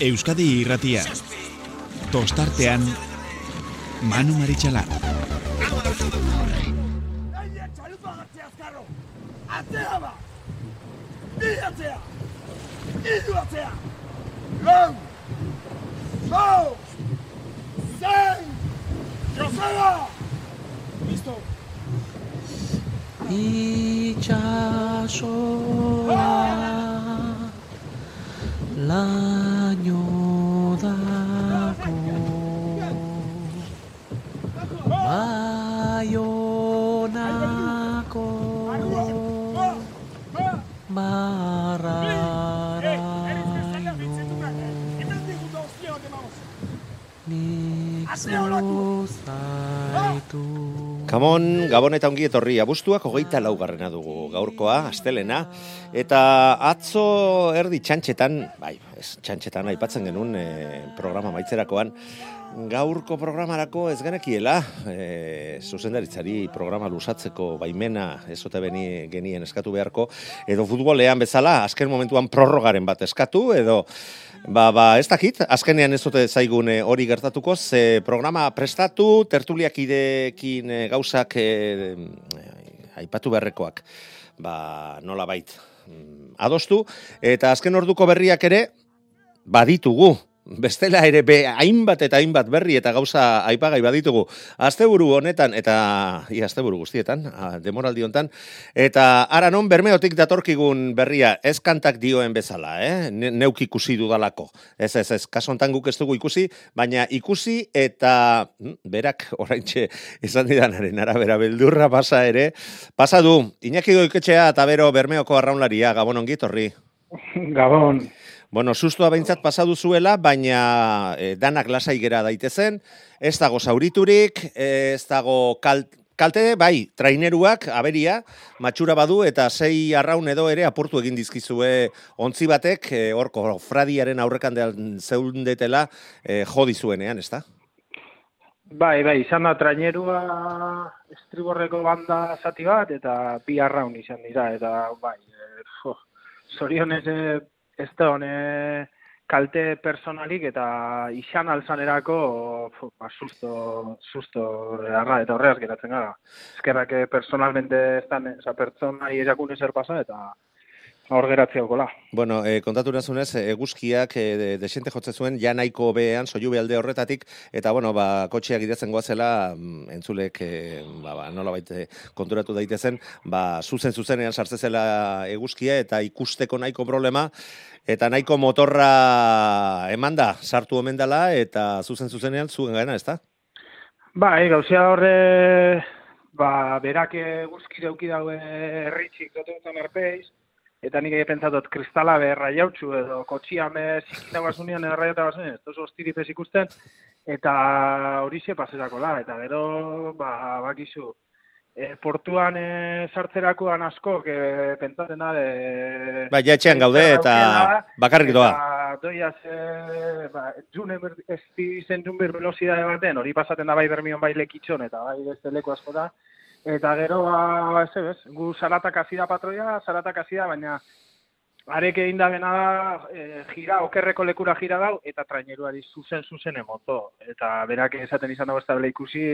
Euskadi irratia. Tostartean, Manu Maritxalar. Atzea ba! Bi atzea! Iru atzea! Lau! Lau! Zein! Joseba! Listo! itxasoa laino dako baionako barraraino nik zuzaitu Kamon, Gabon eta ongi etorri, abuztuak hogeita laugarrena dugu gaurkoa, astelena, eta atzo erdi txantxetan, bai, ez txantxetan aipatzen genuen e, programa maitzerakoan, gaurko programarako ez genekiela, e, zuzendaritzari programa lusatzeko baimena ez ote beni genien eskatu beharko, edo futbolean bezala, azken momentuan prorrogaren bat eskatu, edo Ba, ba, ez dakit, azkenean ez dute zaigun eh, hori gertatuko, ze programa prestatu, tertuliak idekin eh, gauzak eh, aipatu beharrekoak, ba, nola bait, mm, adostu, eta azken orduko berriak ere, baditugu, bestela ere be hainbat eta hainbat berri eta gauza aipagai baditugu. Asteburu honetan eta ia asteburu guztietan demoraldi hontan eta ara non bermeotik datorkigun berria ez kantak dioen bezala eh? Ne, neuk ikusi dudalako. Ez ez ez kaso hontan guk ez dugu ikusi baina ikusi eta hm, berak oraintxe esan didanaren arabera beldurra pasa ere pasa du. Iñaki Goiketxea eta bero bermeoko arraunlaria gabon ongi etorri Gabon. Bueno, sustua behintzat pasadu zuela, baina e, danak lasai gera daitezen, ez dago zauriturik, eh, ez dago kalt, kalte, bai, traineruak, aberia, matxura badu, eta sei arraun edo ere apurtu egin dizkizue ontzi batek, e, horko fradiaren aurrekandean zeundetela e, jodi zuenean, ez da? Bai, bai, izan da trainerua estriborreko banda zati bat, eta bi arraun izan dira, eta bai, e, zorionez e, ez da hone kalte personalik eta izan alzanerako fu, ba, susto, susto arra, eta horreaz geratzen gara. Eskerrak eh, personalmente da, oza, pertsona irakune zer pasa, eta hor geratzea okola. Bueno, e, kontatu nazunez, eguzkiak e, de, desente jotze zuen, ja nahiko behean, soiu alde horretatik, eta bueno, ba, kotxeak idatzen goazela, mm, entzulek, e, ba, ba, nola baite konturatu daitezen, ba, zuzen zuzenean sartzezela eguzkia, eta ikusteko nahiko problema, eta nahiko motorra emanda sartu omen dela, eta zuzen zuzenean zuen gaena, ez da? Bai, gauzia horre, ba, berak eguzkire auki daue erritxik doten arpeiz, eta nik egin pentsatot kristala beherra jautxu edo kotxiame zikina basunean erra eta basunean, ez oso ostiripez ikusten, eta hori xe paserako la, eta gero, ba, bakizu, e, portuan e, sartzerakoan asko, que pentsatzen da, de... Ba, etxean gaude eta bakarrik doa. Eta doia ze, ba, june ber, ez zen jun baten, hori pasaten da bai bermion bai lekitxon, eta bai beste leku asko da, Eta gero, ba, ez bez, gu salatak hasi da patroia, salatak hasi da, baina arek egin da bena da, e, jira, okerreko lekura jira dau, eta traineruari zuzen zuzen emoto. Eta berak esaten izan dago ez da bela ikusi,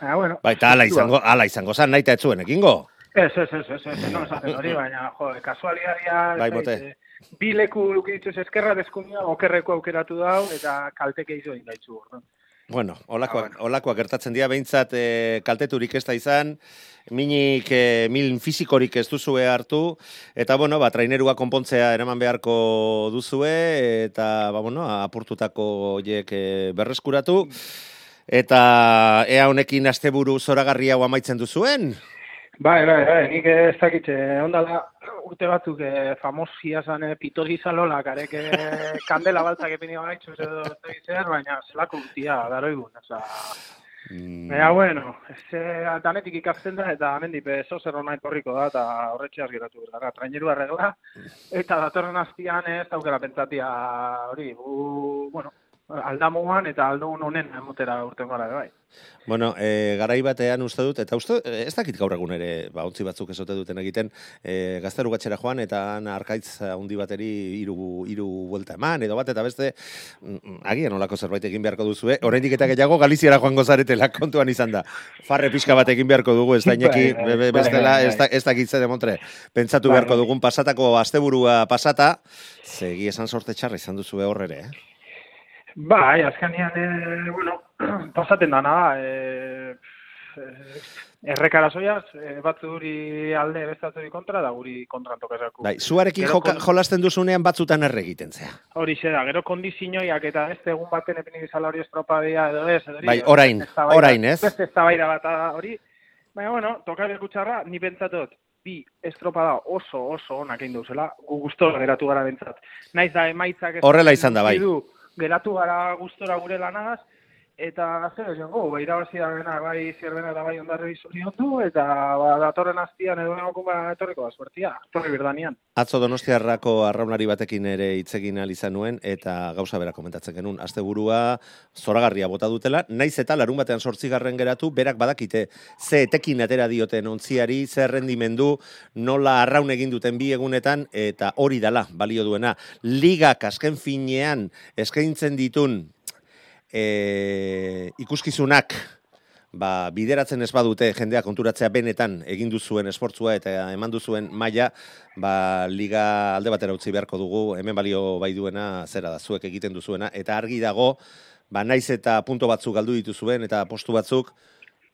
baina, bueno. Baita, ala izango, ala izango zan, nahi eta etzuen, ekingo? Ez, ez, ez, ez, ez, no esaten hori, baina, jo, kasualidadia, Bai, bote. eh, bi leku lukitzuz eskerra deskumia, okerreko aukeratu dau, eta kalteke izo egin daitzu. orduan. Bueno, olakoak, Ah, olakoak gertatzen dira, behintzat e, kalteturik ez da izan, minik e, mil fizikorik ez duzue hartu, eta bueno, ba, trainerua konpontzea eraman beharko duzue, eta ba, bueno, apurtutako horiek e, berreskuratu, eta ea honekin asteburu zoragarri hau amaitzen duzuen? Bai, bai, bai, nik ez dakit, eh, ondala urte batzuk eh, famosia zan eh, pitori zalola, karek eh, kandela baltzak epini gaitxuz edo ez dakit zer, baina zelako urtia, daro egun, oza. Mm, Baina, bueno, ez, eh, danetik ikasten da, eta amendik bezo zer hona etorriko da, eta horretxeaz geratu gara, traineru arregla, eta datorren aztian ez daukera pentsatia hori, gu, bueno, aldamuan eta aldugun honen emotera urten gara, bai. Bueno, e, garai batean uste dut, eta uste, eh, ez dakit gaur egun ere, ba, ontzi batzuk esote duten egiten, e, gazteru gatxera joan, eta arkaitz handi bateri iru, iru buelta eman, edo bat, eta beste, mm, agian olako zerbait egin beharko duzu, eh? Horrendik eta gehiago Galiziara joango zaretela kontuan izan da. Farre pixka bat egin beharko dugu, ez da Bai, bai, be- be- bai, bestela, bai, ez da, ez da gitze demontre. Pentsatu Bai, beharko bai. dugun pasatako asteburua pasata, segi esan sorte txarra izan duzu horre ere, eh? Bai, azkenean, e, bueno, pasaten dana da, e, errekara zoiaz, e, batzu guri alde bestatzuri kontra, da guri kontran tokazaku. Bai, zuarekin Gero joka, jolasten duzunean batzutan erre egiten zea. Hori xe da, gero kondizioiak eta beste egun baten epenik izala hori estropadia edo ez, edo Bai, orain, orain, ez? Beste eztabaida bat da hori, baina, bueno, tokare kutxarra, ni pentsatot, bi estropada oso oso onak egin duzela, gu geratu gara bentsat. Naiz da emaitzak ez- Horrela izan da, bai. du, geratu gara gustora gure lanagaz, eta zer esan go, bai irabazi da bena, bai zierbena eta bai ondarri zoriondu, eta ba, datorren aztian edo egokun ba, etorriko da suertia, etorri birdanean. Atzo Donostiarrako arraunari batekin ere hitz egin ahal izan nuen eta gauza bera komentatzen genuen. Asteburua zoragarria bota dutela, naiz eta larun batean sortzigarren geratu, berak badakite ze etekin atera dioten ontziari, ze rendimendu, nola arraun egin duten bi egunetan, eta hori dala, balio duena. Ligak azken finean eskaintzen ditun e, ikuskizunak ba, bideratzen ez badute jendea konturatzea benetan egin duzuen esportzua eta eman duzuen maila, ba, liga alde batera utzi beharko dugu, hemen balio bai duena zera da, zuek egiten duzuena, eta argi dago, ba, naiz eta punto batzuk galdu dituzuen eta postu batzuk,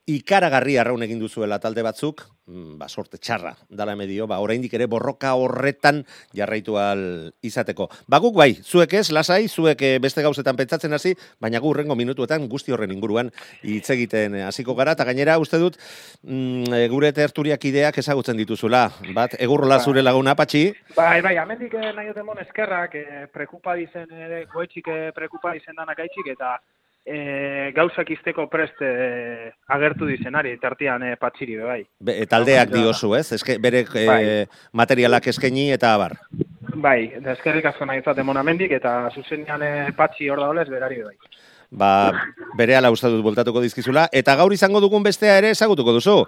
ikaragarri arraun egin duzuela talde batzuk, mm, ba, sorte txarra, dala medio, ba, oraindik ere borroka horretan jarraitu al izateko. Ba, guk bai, zuek ez, lasai, zuek eh, beste gauzetan pentsatzen hasi, baina gu urrengo minutuetan guzti horren inguruan hitz egiten eh, hasiko gara, eta gainera uste dut, mm, eh, gure terturiak ideak ezagutzen dituzula. Bat, egurrola zure laguna, patxi, Bai, bai, amendik eh, nahi mon eskerrak, eh, prekupa dizen, ere, goetxik eh, prekupa dizen danak aitxik, eta eh, gauzak izteko prest eh, agertu dizenari, tartian eh, patxiri, bai. be, taldeak Bai. diozu, ez? Eske, bere eh, Bai. materialak eskaini eta abar. Bai, eta eskerrik asko nahi izaten mon amendik, eta zuzenean eh, patxi hor da olez, berari be, bai. ba, bere ala uste dut voltatuko dizkizula, eta gaur izango dugun bestea ere ezagutuko duzu.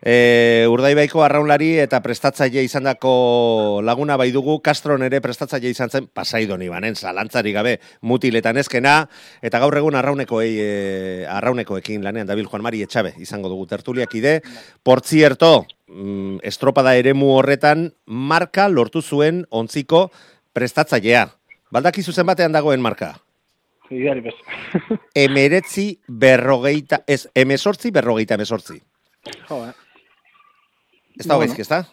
E, Urdaibaiko arraunlari eta prestatzaile izandako laguna bai dugu, Castron ere prestatzaile izan zen, pasaidon ibanen, zalantzari gabe, mutiletan ezkena, eta gaur egun arraunekoei, e, arraunekoekin lanean dabil Juan Mari Etxabe izango dugu tertuliak ide. Por cierto, mm, estropada eremu horretan, marka lortu zuen ontziko prestatzailea. Baldakizu zen batean dagoen marka? Ideari bez. emeretzi berrogeita, ez, emesortzi berrogeita emesortzi. jo, eh. Ez da Bueno. gaizki, ez da?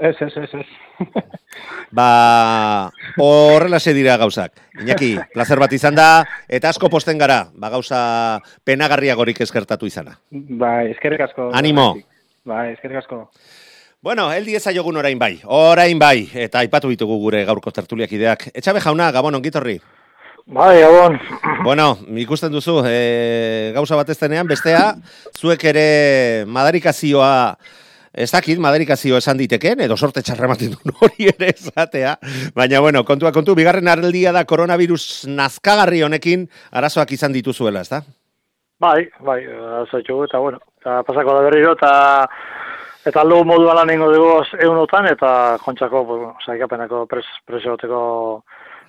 Ez, ez, ez, ez. Ba, horrelaxe dira gauzak. Iñaki, placer bat izan da, eta asko posten gara, ba gauza penagarriagorik eskertatu izana. bai, eskerrik asko. Animo. Bai, eskerrik asko. Bueno, heldi ezaiogun orain bai, orain bai, eta aipatu ditugu gure gaurko tertuliak ideak. Etxabe jauna, gabon ongitorri. Bai, gabon. Bueno, ikusten duzu, e, gauza bat ez denean, bestea, zuek ere madarikazioa, ez dakit, madarikazio esan diteken, edo sorte txarra ematen duen hori ere esatea, baina bueno, kontua kontu, bigarren areldia da koronavirus nazkagarri honekin arazoak izan dituzuela, ez da? Bai, bai, zaitxugu, eta bueno, eta pasako da berriro, eta eta aldo modu lan ingo dugu egunotan, eta kontxako, pues, saikapenako pres,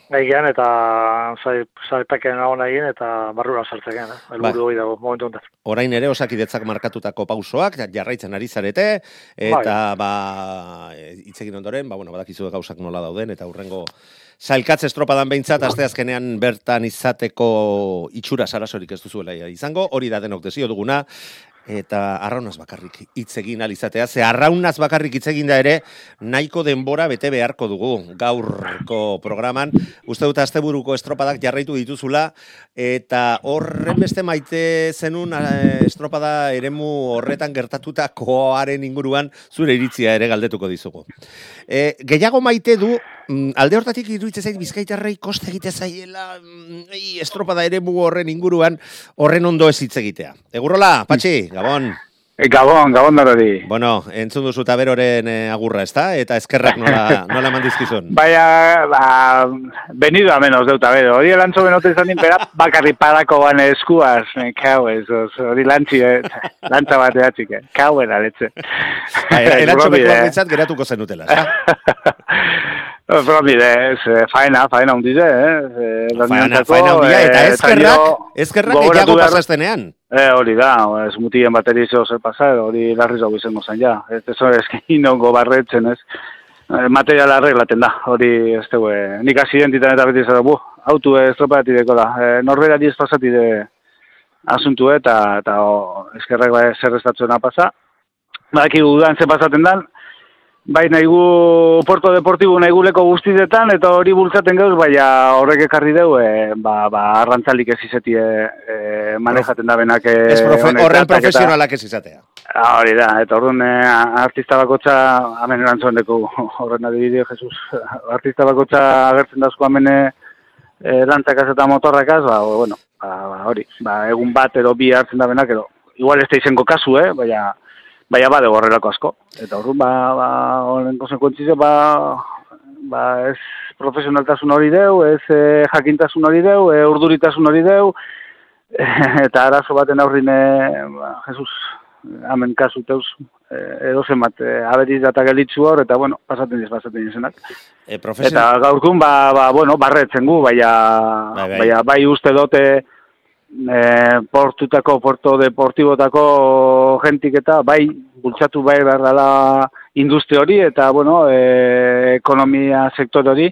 presioteko gaigean, eta zai, zaipeken agona egin, eta barrura sartzeken, eh? Bai. Elburu hori dago, momentu honetan. Orain ere osakidetzak markatutako pausoak jarraitzen ari zarete eta ba hitz egin ondoren, ba bueno, badakizu gauzak nola dauden eta hurrengo sailkatze estropadan behintzat aste azkenean bertan izateko itxura sarasorik ez duzuela izango, hori da denok desio duguna eta arraunaz bakarrik hitz egin ahal izatea, ze arraunaz bakarrik hitz egin da ere nahiko denbora bete beharko dugu gaurko programan. Uste dut asteburuko estropadak jarraitu dituzula eta horren beste maite zenun eh, estropada eremu horretan gertatutakoaren inguruan zure iritzia ere galdetuko dizugu. E, gehiago maite du, alde hortatik iruditzen zait bizkaitarrei koste egite zaiela mm, ei, estropada eremu horren inguruan horren ondo ez hitz egitea. Egurrola, patxi, gabon. Gabon, gabon darari. Bueno, entzun duzu taberoren eh, agurra, ezta? Eta eskerrak nola, nola mandizkizun. Baina, ba, benido a menos deu tabero. Hori elantzo benote izan din, bera bakarri parako ban eskuaz. Eh, Kau ez, hori lantzi, eh, lantza bat eatzik, eh. Kau era. Erantxo Bromide, bekoak eh. bintzat geratuko zenutela, ezta? Ez, eh, faena, faena hundize, eh. eh, Faena, faena handia, eta eh, gogoratu gehiago behar- pasaztenean. Eh, hori da, ez mutien bateri zeo zer pasa, hori larri zau izango zen, ja. Ez ez hori eskin nongo barretzen, ez. Eh, Materiala arreglaten da, hori ez dugu, eh, nik asidentetan eta beti zara, bu, autu estropati deko da. Eh, norberari ez pasati de asuntu eta, eta o, eskerrak bai zer estatzena pasa. Badaki udan ze pasaten dan, bai nahigu Porto Deportibo nahigu leko guztietan, eta hori bultzaten gauz, baina horrek ekarri deu, e, ba, ba, arrantzalik ez izeti e, e, manejaten da benak e, Ez profe, honek horren profesionalak ez izatea. Ah, Hori da, eta orduan e, artista bakotza, hemen erantzuen deku horren adibideo, Jesus, artista bakotza agertzen dazko hemen e, lantzakaz eta motorrakaz, ba, bueno, ba, ba, hori, ba, egun bat edo bi hartzen da benak, edo, igual ez da izango kasu, eh, baina, baina bade horrelako asko. Eta orduan, ba, ba, horren konsekuentzia, ba, ba, ez profesionaltasun hori deu, ez e, jakintasun hori deu, e, urduritasun hori deu, eta arazo baten aurrin, e, ba, Jesus, hemen kasu teuz, e, edo zenbat, e, aberiz data gelitzu hor, eta, bueno, pasaten diz, pasaten dizenak. E, profesion... Eta gaurkun, ba, ba, bueno, barretzen gu, baina, Bai, bai. baina bai uste dote e, portutako, porto deportibotako jentik eta bai bultzatu bai behar dela industria hori eta, bueno, e, ekonomia sektor hori,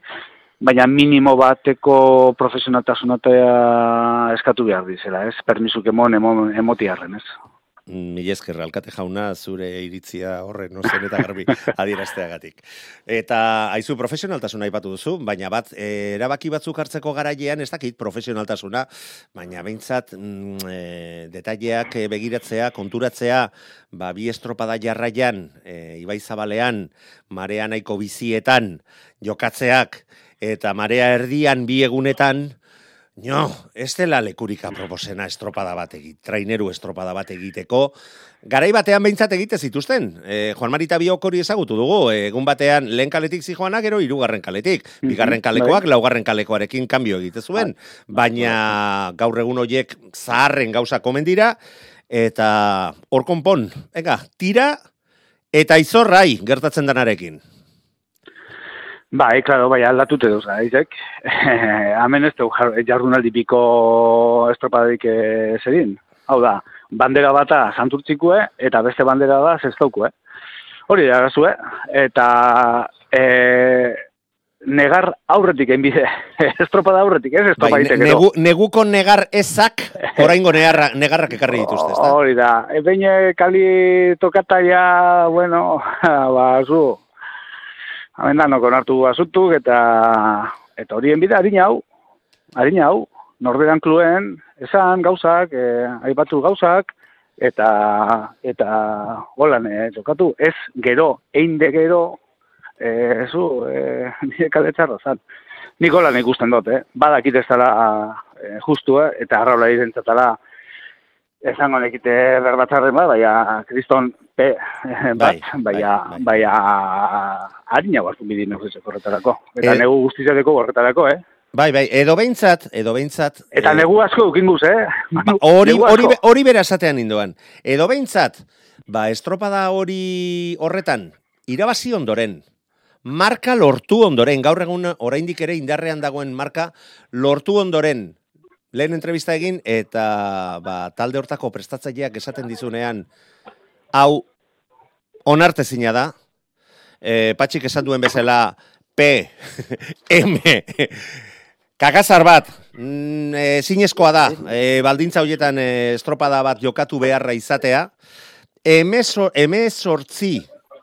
baina minimo bateko profesionaltasunatea eskatu behar dizela, ez? Permisuk emon, emon, emotiarren, ez? Mil esker, alkate jauna, zure iritzia horren ozen eta garbi adierazteagatik. Eta haizu profesionaltasuna aipatu duzu, baina bat, eh, erabaki batzuk hartzeko garailean ez dakit profesionaltasuna, baina behintzat mm, e, detaileak eh, begiratzea, konturatzea, ba, bi estropada jarraian, e, Ibai Zabalean, marea nahiko bizietan, jokatzeak, eta marea erdian bi egunetan, No, ez dela lekurik aproposena estropada bat egit, traineru estropada bat egiteko. Garai batean behintzat egite zituzten. E, Juan Marita biok hori ezagutu dugu. Egun batean lehen kaletik zijoana, gero hirugarren kaletik. Bigarren kalekoak, laugarren kalekoarekin kanbio egite zuen. Baina gaur egun horiek zaharren gauza komen dira. Eta hor konpon, ega, tira eta izorrai gertatzen danarekin. Bai, claro, bai, aldatute duz, gaizek. Hemen ez dugu jar- jardunaldi piko estropadarik eh, zedin. Hau da, bandera bata santurtzikue, eta beste bandera da zestaukue. Hori da, gazue. Eta e, negar aurretik enbide. estropada aurretik, ez? Estropa Bai, egiteko. negu, neguko negar ezak, oraingo negarra, negarrak ekarri dituzte, ezta? Hori da. E, behin eh, kali tokata ja, bueno, ba, zu, hemen danok onartu asuntuk, eta, eta horien bide, harina hau, harina hau, norberan kluen, esan gauzak, e, aipatu gauzak, eta, eta, holan, e, jokatu, ez gero, einde gero, e, zu, e, nire kaletzarra zan. Nik holan ikusten dut, eh? Badakit ez dela e, justu, eta arraula irentzatala, esango nekite berbatzarren ba, baina kriston pe, bat, Bai, baina, bai, baina harina hartu bidi negozitzeko horretarako. Eta Eh, negu guztizateko horretarako, eh? Bai, bai, edo behintzat, edo behintzat... Eta eh, negu asko eukinguz, eh? ba, hori, hori, hori bera esatean indoan. Edo behintzat, ba, estropada hori horretan, irabazi ondoren, marka lortu ondoren, gaur egun oraindik ere indarrean dagoen marka lortu ondoren, lehen entrevista egin, eta ba, talde hortako prestatzaileak esaten dizunean, hau onartezina da, e, patxik esan duen bezala, P, M, Kakazar bat, mm, e, da, e, baldintza horietan e, estropada bat jokatu beharra izatea, Emeso, emezortzi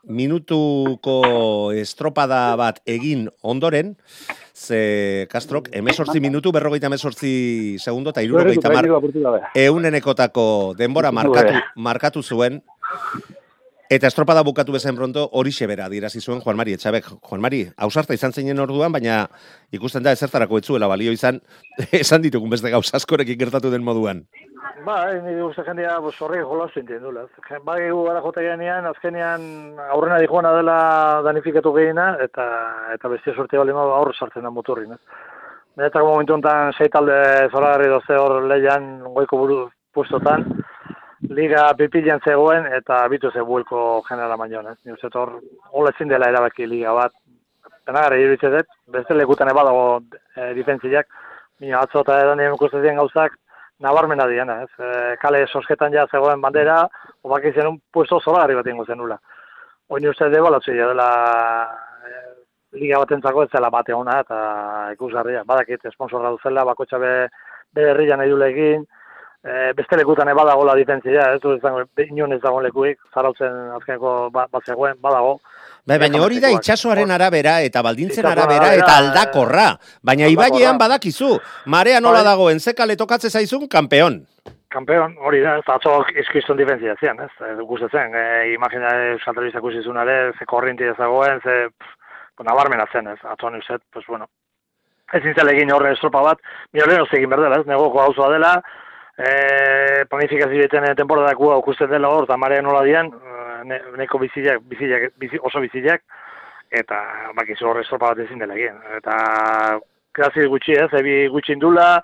minutuko estropada bat egin ondoren, ze Kastrok, emezortzi minutu, berrogeita emezortzi segundo, eta irurogeita mar, eunenekotako denbora markatu, markatu zuen, Eta estropada bukatu bezen pronto, hori bera dirazi zuen Juan Mari Etxabek. Juan Mari, ausarta izan zeinen orduan, baina ikusten da ezertarako etzuela balio izan, esan ditugun beste gauz askorekin gertatu den moduan. Ba, ni uste jendea horrek jolastu inten dula. Ba, egu gara jote genean, azkenean aurrena dijoana dela danifikatu gehiena, eta eta bestia sorte bali ma aurre sartzen da motorrin. Benetako momentu honetan sei talde zoragarri doze hor lehian goiko buru puestotan, liga pipilean zegoen eta bitu ze buelko generala maion, ez. Ni uste hor, hola ezin dela erabaki liga bat. Penagarra iruditzen dut, beste lekutan ebadago e, difentziak, Mino, atzo eta edan ikusten gauzak, nabarmena diana, ez? E, kale sosketan ja zegoen bandera, obak izan un puesto zolarri bat ingo zenula. Oin uste debalatzu dela e, liga batentzako ez zela bate ona eta ikusgarria. Badakit, esponsorra duzela, bakotxa be, be herrian nahi egin, e, beste lekutan badagola ditentzia, ez du ez dago, inon ez dagoen lekuik, zarautzen azkeneko ba, bat zegoen, badago, Bai, baina hori da itxasoaren arabera eta baldintzen arabera eta aldakorra. Baina ibailean badakizu, marea nola bai. dagoen, zekale tokatze zaizun, kampeon. Kampeon, hori da, eta atzo izkiztun difentzia zian, ez? E, Gustatzen, e, imagina saltelizak usizunare, ze korrinti ez dagoen, ze pues, nabarmena zen, ez? Atzo nuzet, pues bueno. Ez zintzele egin horre estropa bat, mi horren egin berdela, ez? Negoko hauzoa dela, e, planifikazio beten temporadakua okusten dela hor, eta marea nola dian, ne, neko biziak, biziak, bizi, oso biziak, eta bakizu horre estropa bat ezin dela egin. Eta krazi gutxi ez, ebi gutxi indula,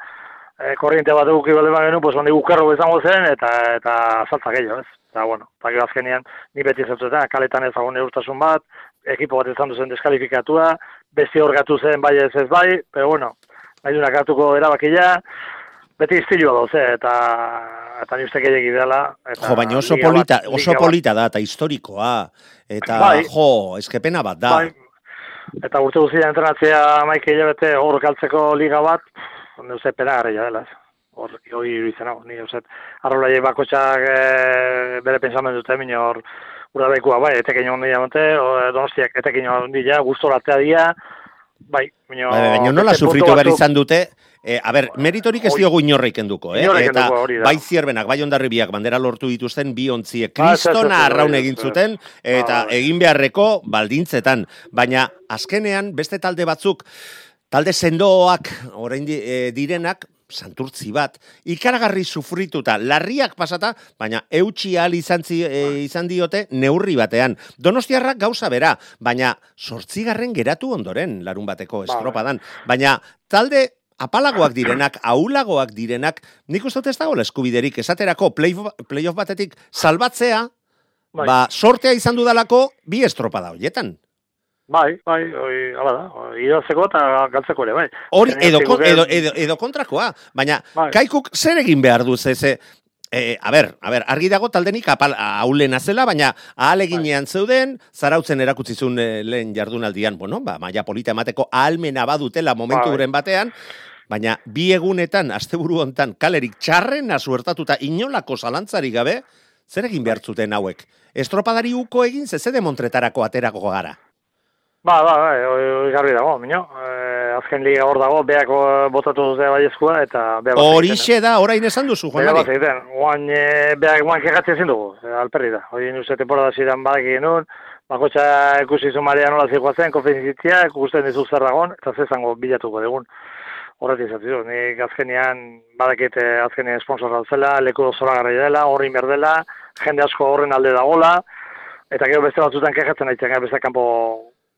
e, korriente bat eguki bale bagenu, pues hondi gukarro bezango zen, eta eta saltza gehiago ez. Eta bueno, eta azkenean, ni beti zautuetan, kaletan ez agon eurtasun bat, ekipo bat ezan duzen deskalifikatua, besti hor gatu zen bai ez ez bai, pero bueno, nahi dunak hartuko erabakia, beti istilua dauz, eta eta ni uste gehiagi dela. Eta jo, baina oso polita, bat, oso polita da, eta historikoa, eta bai, jo, eskepena bat da. Bai, eta urte guztia entrenatzea maike hilabete hor galtzeko liga bat, onde uste pena garria dela. Hor, hori iruditzen hau, ni uste, arrola jai bakotxak e, bere pensamendu dute, mine hor, ura daikua, bai, etekin hon dira donostiak etekin hon dira, guztoratea dira, bai, baina... Bai, baina nola sufritu behar izan dute, E, a ber, meritorik ez diogu inorreik enduko, eh? Eta bai zierbenak, bai ondarribiak bandera lortu dituzten bi ontziek ah, kristona arraun egin zuten eta ah, egin beharreko baldintzetan. Baina azkenean beste talde batzuk, talde sendoak orain e, direnak, santurtzi bat, ikaragarri sufrituta, larriak pasata, baina eutxi al izan, zi, e, izan diote neurri batean. Donostiarrak gauza bera, baina sortzigarren geratu ondoren larun bateko estropadan. Baina talde apalagoak direnak, aulagoak direnak, nik uste ez dago eskubiderik, esaterako playoff batetik salbatzea, bai. ba, sortea izan dudalako bi estropa da horietan. Bai, bai, oi, ala da, idazeko eta galtzeko ere, bai. Hori, edo, edo, edo, edo, kontrakoa, baina bai. kaikuk zer egin behar du, ze, E, a ber, a ber, argi dago taldenik apal aulena zela, baina ahaleginean bai. zeuden, zarautzen erakutsi zuen e, lehen jardunaldian, bueno, ba, maia polita emateko ahalmena badutela momentu bai. batean, baina bi egunetan, asteburu hontan, kalerik txarren suertatuta inolako zalantzari gabe, zer egin behar zuten hauek? Estropadari uko egin, zezede montretarako aterako gara? Ba, ba, ba, hori garbi dago, minio. E, azken liga hor dago, beak botatu duzea bai eskua, eta beak Horixe da, orain esan duzu, Juan Mari. Beak egiten, oan e, beak guan kegatzen ezin dugu, e, alperri da. Hori nuze temporada zidan badak egin nun, bakotxa ikusi zu Maria nola zikoazen, konfenzitzia, ikusten dizu zer dagoen, eta zezango bilatuko dugun. Horret izatzi du, nik azkenean badakit e, azkenean sponsor zela, leku zora garri dela, horri berdela, jende asko horren alde dagola, eta gero beste batzutan kejatzen aitzen, beste kanpo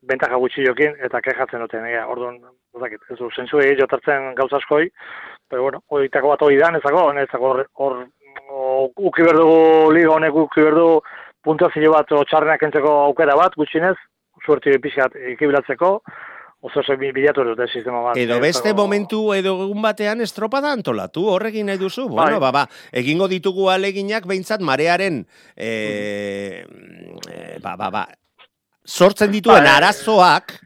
bentaja gutxi jokin, eta kejatzen duten, ega, orduan, ez du, zensu egin jotartzen gauza askoi, pero bueno, oitako bat hori da, nezako, nezako hor, hor, uki berdu liga honek uki berdu puntuazio bat txarrenak entzeko aukera bat, gutxinez, suerti pixat ikibilatzeko, oso oso bilatu dute sistema bat. Edo beste momentu, edo egun batean estropada antolatu, horrekin nahi duzu? Bai. Bueno, ba, ba, egingo ditugu aleginak behintzat marearen, e, e, ba, ba, ba, sortzen dituen bai. arazoak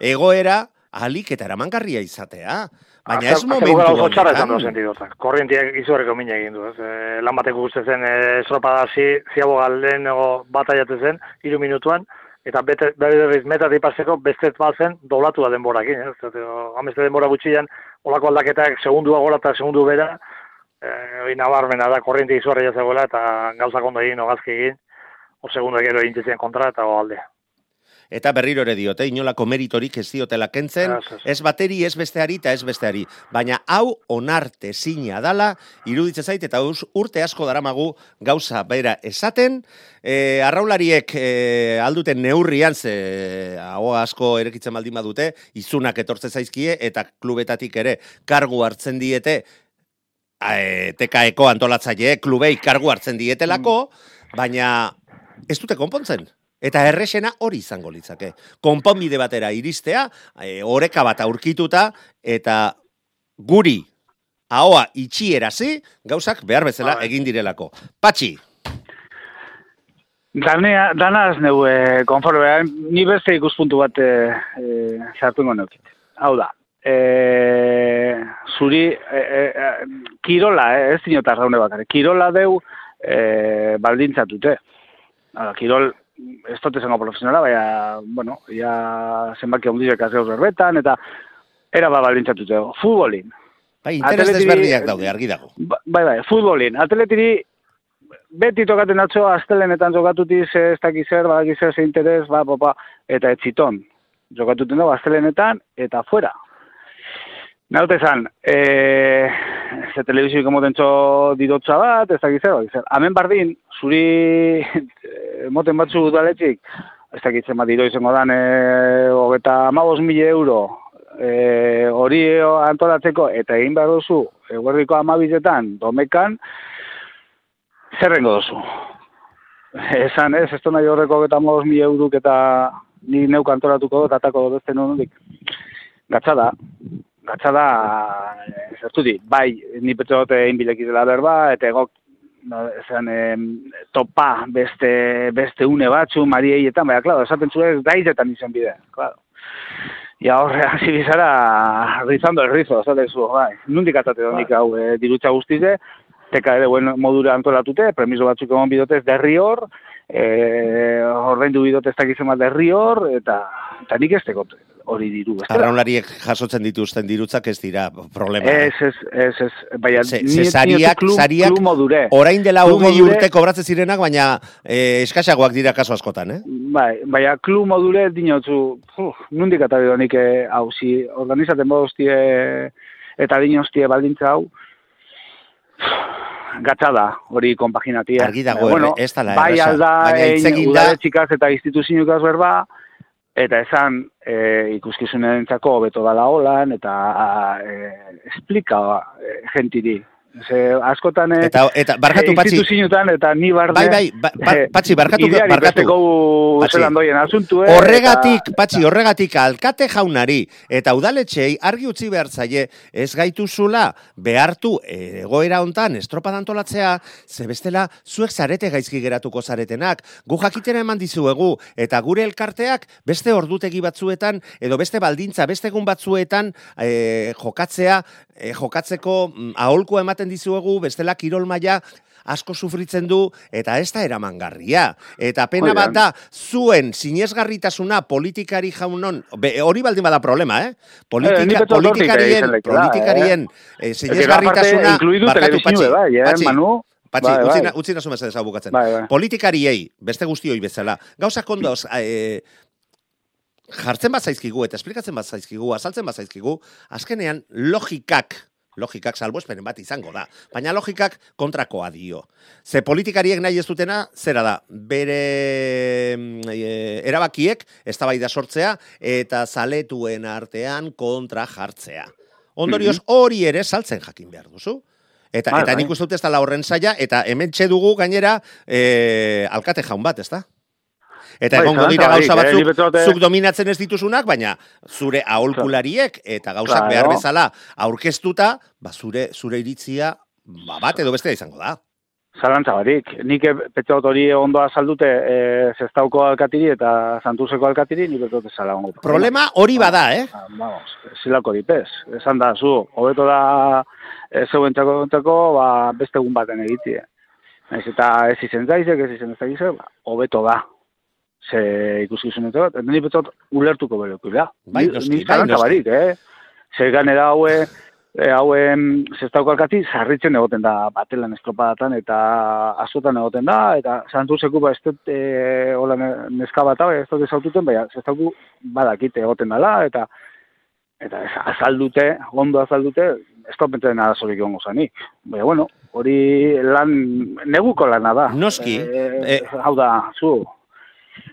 egoera alik eta eramangarria izatea. Baina ez momentu honetan. Korrientiak izurreko mina egin du. Ez. E, lan bateko guzti zen e, estropada zi, ziago galden ego zen, iru minutuan, eta bete, berriz metatik paseko bestet bazen doblatu da denborakin. Ez. Hamezte denbora gutxian, olako aldaketak segundua gora eta segundu bera, e, nabarmena da korrienti izurra jazegoela eta gauzak ondo egin, ogazki egin hor segundu gero egin kontra eta o alde. Eta berriro ere diote, inolako meritorik ez diotela kentzen, Ez, bateri, ez besteari eta ez besteari. Baina hau onarte zina dala, iruditzen zait, eta us- urte asko daramagu gauza bera esaten, e, arraulariek e, alduten neurrian, ze hau asko erekitzen baldin badute, izunak etortzen zaizkie, eta klubetatik ere kargu hartzen diete, e, tekaeko antolatzaile klubei kargu hartzen dietelako, baina ez dute konpontzen. Eta erresena hori izango litzake. Konponbide batera iristea, e, oreka bat aurkituta, eta guri ahoa itxierazi, gauzak behar bezala Bai. egin direlako. Patxi, Danea, danaz neu, e, konforme, ni beste ikuspuntu bat e, e, sartu ingo neukit. Hau da, e, zuri, e, e, e, kirola, eh, ez dinot arraune bakare, kirola deu e, baldintzatute. Hau da, kirol, ez dut esango profesionala, baina, bueno, ja zenbaki ondizek azeo zerbetan, eta era ba baldintzatute. Futbolin, bai, interes Atletiri- desberdinak daude, argi dago. Ba- Bai, bai, futbolin. Atletiri beti tokaten atzo astelenetan jokatuti ze ez dakiz zer, badaki zer, ze interes, ba, ba, ba, eta etxiton. Jokatuten dago astelenetan eta fuera. Naute zan, e, ze telebizioik emoten txo didotza bat, ez dakiz zer, zer. Hemen bardin, zuri emoten batzu udaletxik, ez dakiz zer, diro izango dan, e, hogeta amabos mila euro, e, hori antolatzeko, eta egin behar duzu, eguerdiko amabizetan, domekan, zerrengo duzu. Esan ez, ez nahi horreko eta modos mi euruk eta ni neuk antolatuko dut, atako dut ezten hondik. Gatza da, gatza da, eh, zertu di, bai, ni petro dut egin bilek izela berba, eta egok, no, esan, em, topa beste, beste une batzu, mariei eta, baina, klaro, esaten zuen gaizetan izan bide, klaro. Ja horre, hasi bizara, rizando el rizo, esaten zu, bai, nundik atate donik hau, e, dirutza guztize, teka ere buen modura antolatute, premiso batzuk egon bidotez derri hor, e, ordaindu bidotez dakizen bat derri hor, eta, eta nik ez tekot hori diru. Arraunlariek jasotzen dituzten dirutzak ez dira problema. Ez, ez, ez, ez, baina, ni ze diote klub, sariak klub modure. Orain dela hogei urte kobratzen zirenak, baina e, eskaxagoak dira kaso askotan, eh? Bai, baina klub modure dinotzu, uf, nundik eta bidonik eh, hau, si organizaten bodostie eta dinoztie baldintza hau, gatza da, hori konpaginatia. Argi dago, Baina, erre- ez dala Bai alda, egin da- udaletxikaz eta instituzioikaz berba, eta esan e, ikuskizunerentzako hobeto dala holan, eta e, esplika e, gentiri. Ze, askotan, e, Eta, eta barkatu, e, Patxi, instituzioetan, eta ni barne... Bai, bai, ba- ba- eh, Patxi, barkatu, ideari barkatu. zelan doien asuntu, eh, Horregatik, eta- patxi, horregatik alkate jaunari eta udaletxei argi utzi behar zaie ez gaituzula behartu eh, egoera hontan estropa antolatzea, ze bestela zuek zarete gaizki geratuko zaretenak. Gu jakitera eman dizuegu eta gure elkarteak beste ordutegi batzuetan edo beste baldintza, beste egun batzuetan eh, jokatzea, eh, jokatzeko mm, aholkua ematen dizuegu, bestela kirol maila asko sufritzen du eta ez da eramangarria. Eta pena bat da, zuen sinesgarritasuna politikari jaunon, be, hori baldin bada problema, eh? Eh, Politika, hortik politikarien, lekela, politikarien eh, aparte, sinesgarritasuna, barkatu, patxi, bai, eh, patxi, Manu? patxi, Bai, bai. utzi nazu mesedez hau bukatzen. Bai, bai. Politikariei, beste guztioi bezala, gauzak ondoz, eh, jartzen bat zaizkigu eta esplikatzen bat zaizkigu, azaltzen bat zaizkigu, azkenean logikak, logikak salbuespenen bat izango da, baina logikak kontrakoa dio. Ze politikariek nahi ez dutena, zera da, bere mm, e, erabakiek eztabaida sortzea eta zaletuen artean kontra jartzea. Ondorioz hori ere saltzen jakin behar duzu. Eta, Bai, eta bai. nik uste dut ez dela horren zaila, eta hemen dugu gainera e, alkate jaun bat, ezta? Eta Bai, egongo dira gauza eh, batzuk, beto zuk dominatzen ez dituzunak, baina zure aholkulariek eta gauzak behar bezala aurkeztuta, ba zure, zure iritzia ba, bat edo bestea izango da. Zalantza barik. Nik petxot hori ondo azaldute e, zestauko alkatiri eta santuzeko alkatiri, nik betot ezala ongo. Problema hori bada, eh? Ah, Vamos, zilako dipez. Esan da, zu, hobeto da e, zeuentzako entzako, ba, beste egun baten egitie. Naiz eta ez izen zaizek, ez izen ez ba, hobeto da. Ze ikuskizunetako, eta ni betot ulertuko bereko, da. Bai, noski, bai, noski. barik, eh? Ze ganera haue, E, hauen, zestauko alkati, sarritzen egoten da batelan estropadatan, eta azotan egoten da, eta santu zeku ba, ez dut, e, hola ne- neska bat, ez dut ezaututen, baina zestauko badakite egoten dela, eta eta azaldute, ondo azaldute, ez da pentsaren arazorik egongo zanik. Baina, bueno, hori lan, neguko lana da. Noski, E, e- hau da, zu,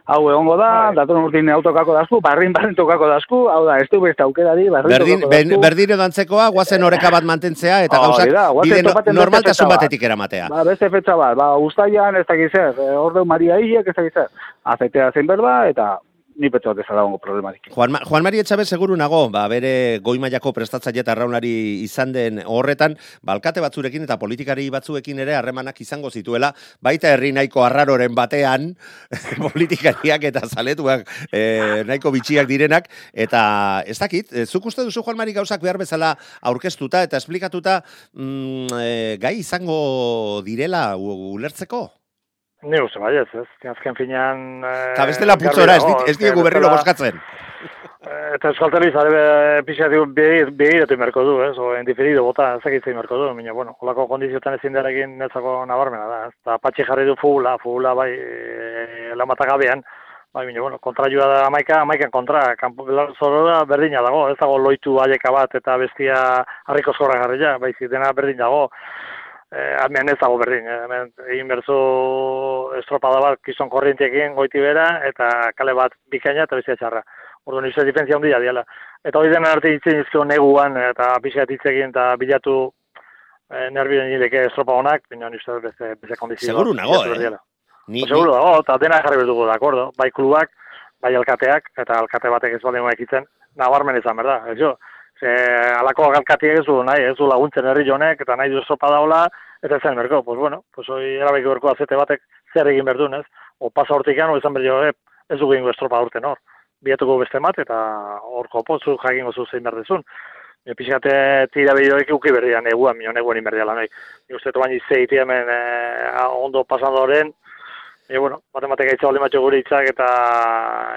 hau egongo da, datorren urtin autokako dasku, barrin barrin tokako dasku, hau da, ez du beste aukerari, barrin Berdin, tokako ben, dasku. berdin edo antzekoa, guazen oreka bat mantentzea, eta gauzak da, bide no- normaltasun batetik eramatea. Ba, beste fetxa bat, ba, ustaian ez dakit zer, e, ordeu Maria Hilek ez dakit zer. Azetea zein berba, eta ni ez dagoengo problemarik. Juan, Ma- Juan Mari Etxabe seguru nago, ba, bere goi mailako prestatzaile eta arraunari izan den horretan, balkate batzurekin eta politikari batzuekin ere harremanak izango zituela, baita herri nahiko arraroren batean, politikariak eta zaletuak e, nahiko bitxiak direnak, eta ez dakit, e, zuk uste duzu Juan Mari gauzak behar bezala aurkeztuta eta esplikatuta mm, e, gai izango direla ulertzeko? Ni uste bai ez, ez. Azken finean... eh, Eta bestela putzora, ez, dit, ez diegu berriro boskatzen. Eh, Eta euskalteli zare pixatu behiratu imerko du, ez? O, indiferido bota, ezakitzen imerko du, baina, bueno, holako kondiziotan ezin derekin netzako nabarmena da, ez? Eta patxi jarri du fugula, fugula bai e, lamatagabean, bai, baina, bueno, kontra joa da amaika, amaikan kontra, kanpo, zorora berdina dago, ez dago loitu aieka bat eta bestia harriko zorra jarria, baizik dena berdin dago, eh, hemen ez dago berdin, eh, hemen egin berzu estropada bat kizon korrientiekin goiti bera, eta kale bat bikaina eta bestia txarra. Orduan, izan diferentzia handia diala. Eta hori dena arte hitzen izkio neguan, eta pixat hitzekin eta bilatu eh, nerbien hileke estropa honak, baina ni uste beste, beste kondizio. Seguru nago, eh? Ni, seguro dago, eta dena jarri berdugu da, akordo? Bai klubak, bai alkateak, eta alkate batek ez baldin ekitzen, nabarmen izan, berda? Ez jo, ze, alako alkatiek ez du nahi, ez du laguntzen herri jonek, eta nahi du estropa daula, eta zen berko, pues bueno, pues hoi erabeki berko azete batek zer egin berdun, ez? O pasa hortikan, o izan berdio, eh, ez du gingo estropa urten hor. Biatuko beste mat, eta horko potzu jakingo zu zein berdezun. E, pixate tira behioek uki berrian neguan, mio neguan inberdia lan nahi. Ni uste tobain izeiti hemen eh, ondo pasandoren, E, bueno, matematika itza bali matxo gure itzak eta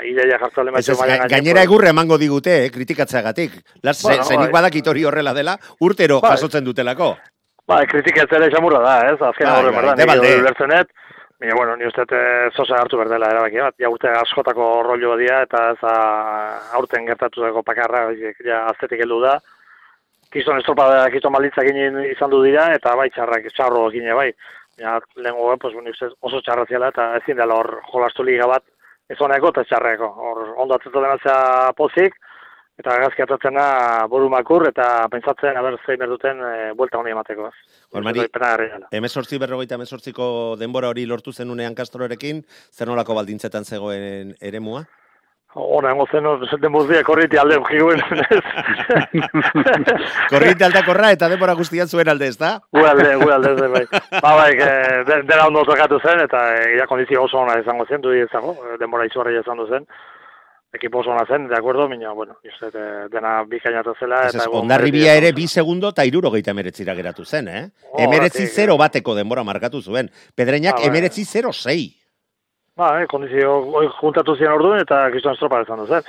ideia jartzen bali Ez, matxo ez, maian ga- gainera egurre emango digute, eh, kritikatzeagatik. Las, Bueno, zenik bai. badakit hori horrela dela, urtero Bai. jasotzen dutelako. Ba, kritikatzera xamurra da, ez? Azken Bai, horre bai, berda, balde. nire ulertzenet. Baina, bueno, ni uste eh, zoza hartu berdela erabaki bat. Ja, urte askotako rollo badia eta ez aurten gertatu dago pakarra, baizik, ja, aztetik heldu da. Kizon estropa da, malitzak izan du dira, eta bai txarrak, txarro egine bai. Ja, lehenko, pues, ni uste oso txarra ziala, eta ezin dela hor jolastu liga bat, ez honeko eta txarreko. Hor, ondo atzetu denatzea pozik, eta gazki atatzena boru makur, eta pentsatzen, haber, zein berduten, e, buelta honi emateko. Juan Mari. Hemezortzi berrogeita hemezortziko denbora hori lortu zenunean Castrorekin, zer nolako baldintzetan zegoen eremua? Hora, hengo zen, den buzdia korriti alde jiguen, Korrinte aldakorra eta denbora guztian zuen alde, ezta? Gu alde, gu alde zen, bai. Ba, bai, dena ondo tokatu zen, eta e, ja kondizio oso ona izango zen, du izango, denbora izuarri izango zen. Ekipo oso ona zen, de acuerdo, mina, bueno, uste, eh, dena bikainatu zela. Ez ez, ondarribia ere bi segundo eta irurogeita emeretzira geratu zen, eh? Oh, Emeretzi zero bateko denbora markatu zuen. Pedreinak Ah, bai. emeretzi zero sei. Ba, eh, kondizio juntatu ziren orduan, eta gizon estropa izango zen.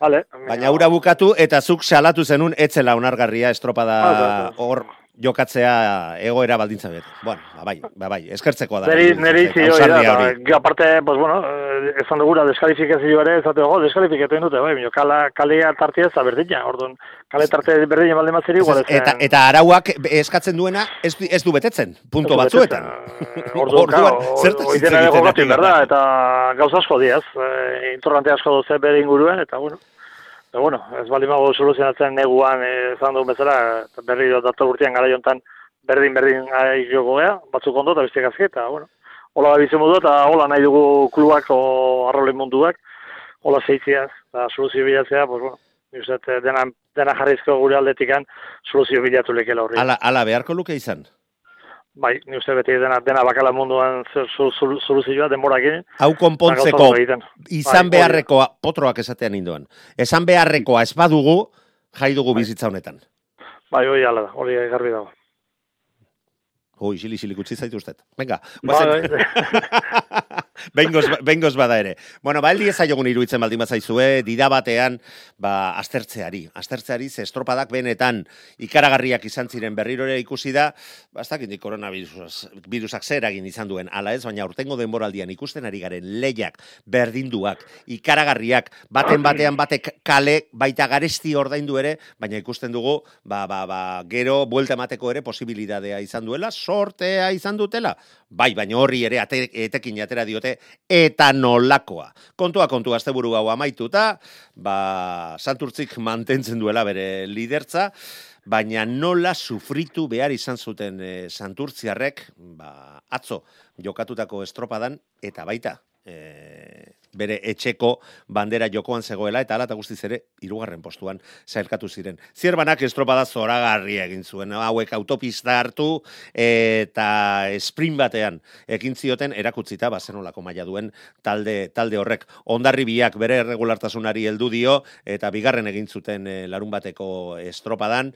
Vale. Baina ura bukatu eta zuk salatu zenun etzela onargarria estropada Ah, hor jokatzea egoera baldintza bet. Bueno, ba bai, ba bai, eskertzeko da. Neri, neri zio, da, aparte, pues bueno, eh, esan dugura deskalifikazio ere, ez dago, deskalifikatu dute, bai, mino, kala, kalea tartia ez da berdina, orduan, kale tarte berdina balde matzeri, igual ez. eta, eta arauak eskatzen duena ez, ez du betetzen, punto batzuetan. Orduan, Orduan, claro, zertaz hitz egiten berda, eta gauza asko diaz, eh, intorrante asko doze bere inguruen, eta bueno, eta bueno, ez bali mago soluzionatzen neguan, eh, esan duen bezala, berri dator urtean gara jontan, berdin berdin ari joko gea, batzuk ondo eta bestiak azke, eta bueno, hola da bizi modu, eta hola nahi dugu klubak o arrole munduak, hola zeitziaz, eta soluzio bilatzea, pues bueno, dut, eh, dena, dena jarrizko gure aldetikan soluzio bilatu lekela horri. Ala, ala beharko luke izan. Bai, ni uste beti dena, dena bakala munduan zer- sol- sol- soluzioa denborakin. Hau konpontzeko egiten. izan Bai, beharrekoa, potroak esatean indoan, esan beharrekoa ez badugu, jai dugu bizitza honetan. Bai, hori ala da, hori garbi dago. Jo, isili, isili, gutxi zaituztet. Venga, Bai, guazen. bai. Bengoz, bengoz bada ere. Bueno, ba, eldi ezaiogun iruditzen baldin bazaizue, dida batean, ba, astertzeari. Astertzeari, ze estropadak benetan ikaragarriak izan ziren berriro ere ikusi da, ba, ez dakit koronavirusak zer egin izan duen, ala ez, baina urtengo denboraldian ikusten ari garen lehiak, berdinduak, ikaragarriak, baten batean batek kale, baita garesti ordaindu ere, baina ikusten dugu, ba, ba, ba, gero, buelta emateko ere posibilidadea izan duela, sortea izan dutela, bai, baina horri ere ate, etekin atera diote, eta nolakoa. Kontua, kontua, azte buru hau amaituta, ba, santurtzik mantentzen duela bere lidertza, baina nola sufritu behar izan zuten e, santurtziarrek, ba, atzo, jokatutako estropadan, eta baita, e, bere etxeko bandera jokoan zegoela eta ala guztiz ere hirugarren postuan sailkatu ziren. Zierbanak estropada zoragarria egin zuen, hauek autopista hartu eta sprint batean ekin zioten erakutzita bazenolako maila duen talde talde horrek ondarribiak bere irregulartasunari heldu dio eta bigarren egin zuten e, larun bateko estropadan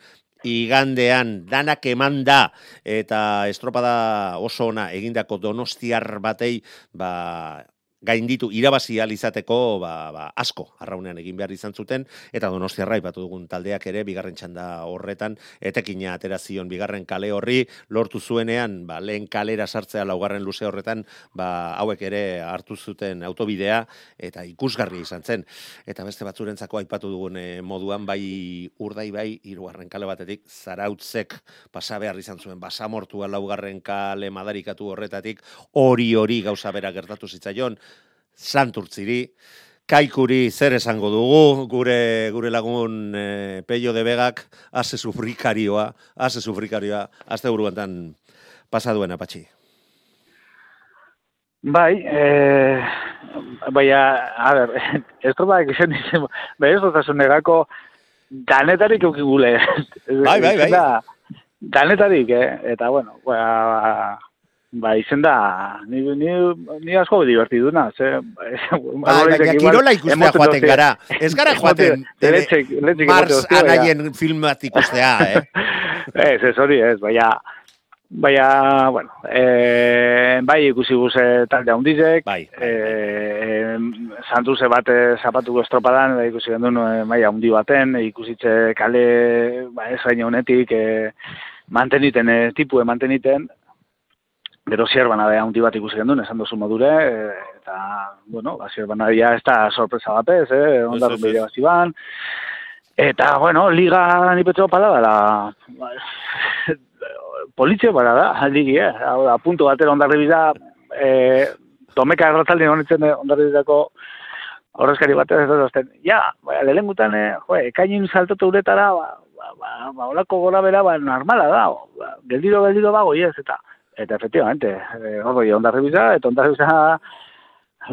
igandean danak eman da eta estropada oso ona egindako donostiar batei ba gainditu irabazi izateko ba, ba, asko arraunean egin behar izan zuten eta Donostiarra ipatu dugun taldeak ere bigarren txanda horretan etekina atera zion. Bigarren kale horri lortu zuenean ba, lehen kalera sartzea laugarren luze horretan ba, hauek ere hartu zuten autobidea eta ikusgarri izan zen. Eta beste batzurentzako aipatu dugun eh, moduan bai urdai bai hirugarren kale batetik zarautzek pasa behar izan zuen. Basamortua laugarren kale madarikatu horretatik hori hori gauza bera gertatu zitzaion santurtziri, kaikuri zer esango dugu, gure gure lagun e, peio de begak, ase sufrikarioa, ase sufrikarioa, azte buruantan pasaduen apatxi. Bai, eh, bai, a, ber, ez troba egizien dizen, bai, ez dut negako, danetarik eukigule. Bai, bai, bai. Danetarik, eh? eta bueno, ba, Ba, izen da, ni, ni, ni asko divertiduna, ze... Ba, baina kirola ikustea joaten gara. Ez gara joaten Mars anaien filmat ikustea, eh? ez, ez hori ez, baina... Baina, bueno, e, bai ikusi guze talde handizek, bai, bai, e, santuze bat zapatuko estropadan, bai ikusi gendun e, bai handi baten, ikusitze kale, ba, ez honetik, e, manteniten, e, tipue manteniten, Gero zierbana da handi bat ikusi gendun, esan dozu modure, e, eta, bueno, ba, zierbana ja ez da sorpresa batez, eh, ondarru bide bat ziban. Eta, bueno, liga nipetxo pala da, ba, politxo para da, ligi, eh, hau da, puntu batera ondarri biza, eh, domeka errataldi honitzen ondarri bizako horrezkari batez, ez da, ja, ba, lehen gutan, eh, jo, ekainin saltotu uretara, ba, ba, ba, ba, olako gora bera, ba, normala da, ba, geldiro, geldiro bago, yes, eta, Eta efectivamente, hori eh, ondarri biza, eta ondarri biza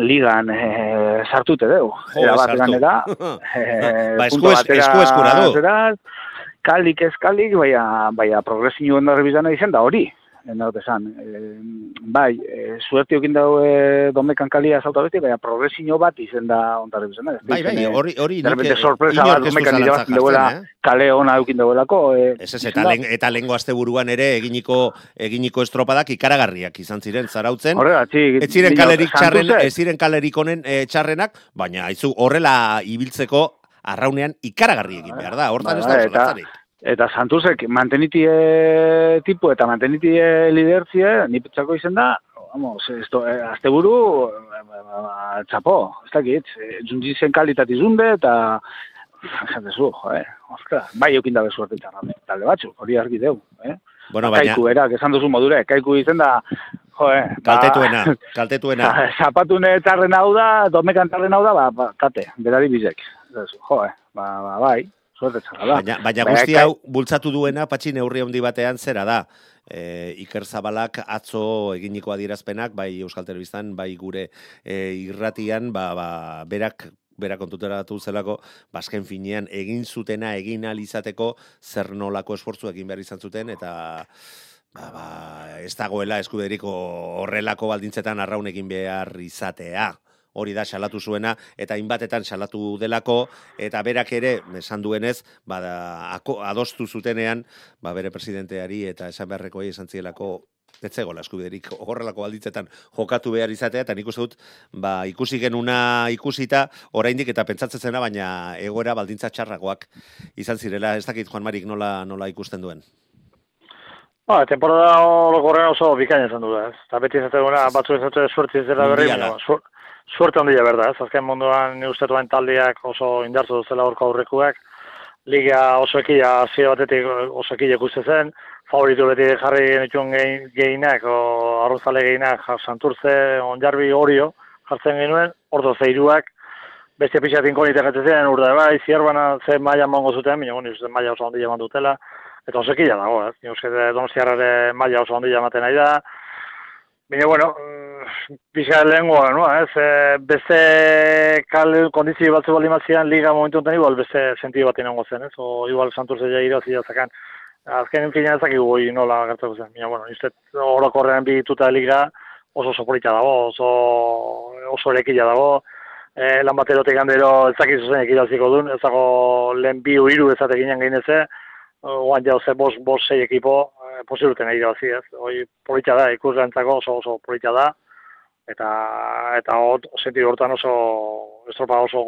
ligan eh, sartute deu. Jo, Era bat ganera. eh, ba, esku, es, esku eskura du. Kalik ez kalik, baina, baina progresio ondarri bizana izen da hori en esan. E, bai, e, suerte okin dago e, domekan kalia zauta beti, baina progresio bat izen da ontarri bizena. Bai, bai, hori, hori, nik, sorpresa bat domekan irabazten duela eh? kale hona eukin duelako. E, ez ez, eta, len, eta lengo azte buruan ere eginiko, eginiko estropadak ikaragarriak izan ziren zarautzen. Horrela, txik. Ez ziren kalerik txarren, ez ziren kalerik honen e, txarrenak, baina haizu horrela ibiltzeko arraunean ikaragarri egin behar da, hortan ez da, Eta Santuzek mantenitie tipu eta mantenitie lidertzie, ni petzako izen da, vamos, esto, eh, azte buru, eh, txapo, ez dakit, eh, junti zen kalitat izunde, eta, jatezu, joe, ostra, bai eukin dabe suerte txarra, talde batzu, hori argi deu, eh? Bueno, baina... Kaiku erak, esan duzu modure, kaiku izen da, joe, kaltetuena, kaltetuena. Zapatune txarren hau da, domekan txarren hau da, ba, ba kate, berari bizek, joe, ba, ba, bai, Baina, baina guzti hau bultzatu duena patxi neurri handi batean zera da. E, Iker Zabalak atzo eginiko adierazpenak, bai Euskal Telebistan, bai gure e, irratian, ba, ba, berak berak kontuteratu zelako, basken ba, finean egin zutena egin alizateko zer nolako esfortzu egin behar izan zuten, eta ba, ba, ez dagoela eskuderiko horrelako baldintzetan arraun egin behar izatea hori da salatu zuena eta hainbatetan salatu delako eta berak ere esan duenez bada adostu zutenean ba bere presidenteari eta esan beharrekoei esan zielako ez zegoela eskubiderik horrelako balditzetan jokatu behar izatea, eta nik uste dut, ba, ikusi genuna ikusita, oraindik eta pentsatzen zena, baina egoera baldintza txarragoak izan zirela, ez dakit Juan Marik nola, nola ikusten duen. Ba, temporada orokorrean oso bikaina izan du da, ez. Eta beti izaten duna, batzu izaten suertzi zela berri, Mundiala. baina suer, suerte handia berda, ez. Azken munduan duen taldeak oso indartu duzela horko aurrekuak, liga oso ekia, zio batetik oso ekia ikuste zen, favoritu beti jarri genituen gehi- gehinak, o arrozale gehinak, ja, santurze, onjarbi, orio, jartzen genuen, ordo zeiruak, beste pixat inkonita gatzen zen, urde bai, zierbana ze maila mongo zuten, baina bueno, uste maila oso handia eman dutela, eta oso ekila dago, ez? Ni uste donostiarrare maila oso handia ematen nahi da, Baina, bueno, mm, pixka lehengoa, no? ez? E, beste kal kondizio batzu bali mazian, liga momentu enten igual beste sentido bat inongo zen, ez? O igual santurze ja irazi jazakan. Azken fina ez dakik goi nola gertako zen. Baina, bueno, izte orokorrean bituta liga oso oso dago, oso, oso erekila dago. E, lan baterotik gandero ez dakit zuzen ekiraziko duen, ez dago lehen bi hiru ez ginen gaineze, oan jau ze bos, bos sei ekipo, posibuten egin irabazi ez. Hoi polita da, ikuslentzako oso oso polita da, eta eta hor, sentidu hortan oso, estropa oso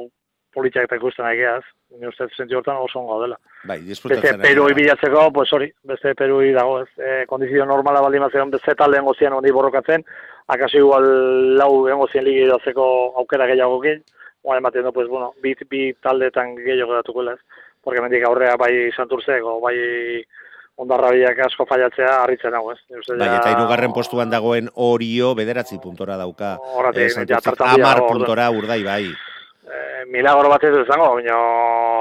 politak eta ikusten nahi geaz, ni uste sentidu hortan oso ongo dela. Bai, Beste ari Perui bilatzeko, pues hori, beste Perui dago, ez. E, kondizio normala baldin bazen beste talde gozian ondi borrokatzen, akaso igual lau engozien ligi idatzeko aukera gehiagokin, oa ematen du, pues, bueno, bi, bi taldetan gehiago datuko ez. Porque mendik aurrea bai santurzeko, bai ondarrabiak asko fallatzea harritzen hau, ez. Uste Bai, eta hirugarren postuan dagoen orio bederatzi puntora dauka. Horretik, Eh, ja, amar orduan. puntora urdai bai. Eh, milagro bat ez izango, baina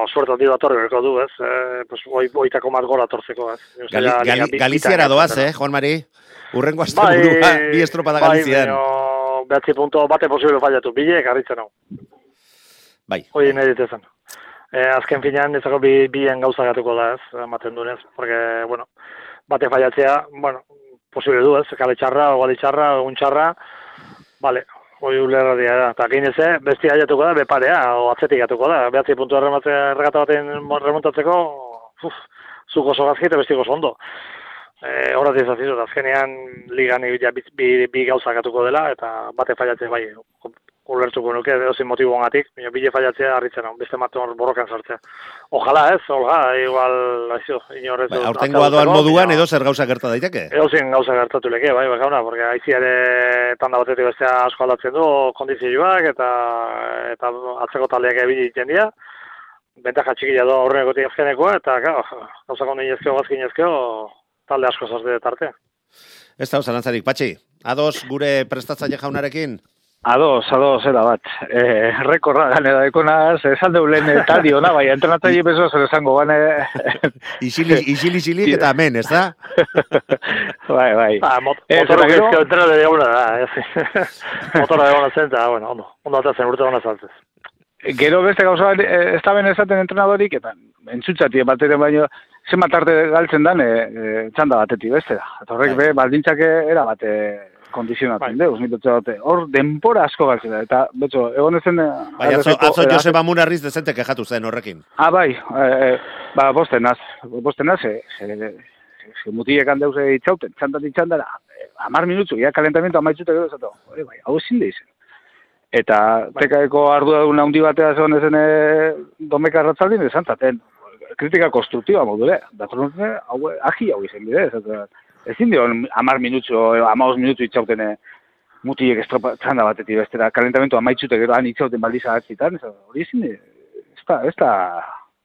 suerte handi bat horri du, ez? Eh, pues, oi, oitako mat gora tortzeko, ez? Uste Gali, ja, gali, Galiziara doaz, eh, Juan Mari? Urrengo azte Bai, burua, bi estropada Galizian. Bai, behatzi punto bate posible fallatu, bilek harritzen hau. Bai, Hoi nahi ditezan. Eh, azken finean, ezako bi, bien gauza gatuko da, ez, ematen duenez, porque, bueno, bate fallatzea, bueno, posible du, ez, kale txarra, ogali txarra, egun txarra, vale, hoi ulerra dira da, eta gineze, besti haiatuko da, beparea, o atzetik gatuko da, behatzi puntu erregata baten remontatzeko, uf, zuko oso gazki eta bestiko ondo. Eh, horatik zazizut, azkenean ligan bi, bi, bi gauza gatuko dela, eta bate fallatzea bai, ulertuko nuke, edozein motibo ongatik, baina bile fallatzea harritzen hau, beste maton borrokan sartzea. Ojalá ez, olga, igual, aizu, inorrez... bai aurtengoa doan moduan edo zer gauza gerta daiteke. Edozein gauza gertatu leke, bai, bai, gauna, porque aiziare tanda batetik bestea asko aldatzen du, kondizioak, eta, eta atzeko taldeak ebili egiten dira, bentaja txikia do aurrenekotik azkenekoa, eta, claro, gauza kondi ezkeo, gazkin ezkeo, talde asko zazte tartea. Ez da, zalantzarik, patxi, ados gure prestatzaile jaunarekin? Ados, ados, era bat. Eh, rekorra ganera dekonaz, esan deulen taldi ona, bai, entrenatzaile beso zer esango gane. Isili, isili, isilik eta hemen, ez da? bai, bai. Ah, mot Ez, motorra eta gero- gezkeo entera de eguna da, ez. motorra eguna zen, eta, bueno, ondo, ondo atatzen urte gona zaltzez. Gero beste gauza bat, eh, ez da ben esaten entrenadorik, eta entzutxati bateren baino, zenbat arte galtzen dan, e, e, txanda batetik beste da. Eta horrek Bai. be, baldintzak era bate kondizionatzen Bai. deuz, mitotxe bate. Hor, denpora asko galtzen da, eta, betxo, egon ezen... eh, Bai, atzo, atzo eh, Joseba Munarriz dezente kejatu zen horrekin. Ah, bai, e, ba, bostenaz, bostenaz, e, e, e, mutilek handeuz itxauten, txantat itxandara, e, amar minutu, ja kalentamiento amaitzute gero esatu, e, bai, hau ezin da izen. Eta tekaeko arduradun handi batea zegoen ezen e, domeka ratzaldin, esan zaten, kritika konstruktiba modure, datorun hau, ahi hau izen bide, ez, ezin dio amar minutu, amaos minutu itxauten e, mutilek estropa txanda batetik bestera, kalentamiento amaitzute gero han itxauten baldiza atzitan, hori ezin, di- ez da, ez da,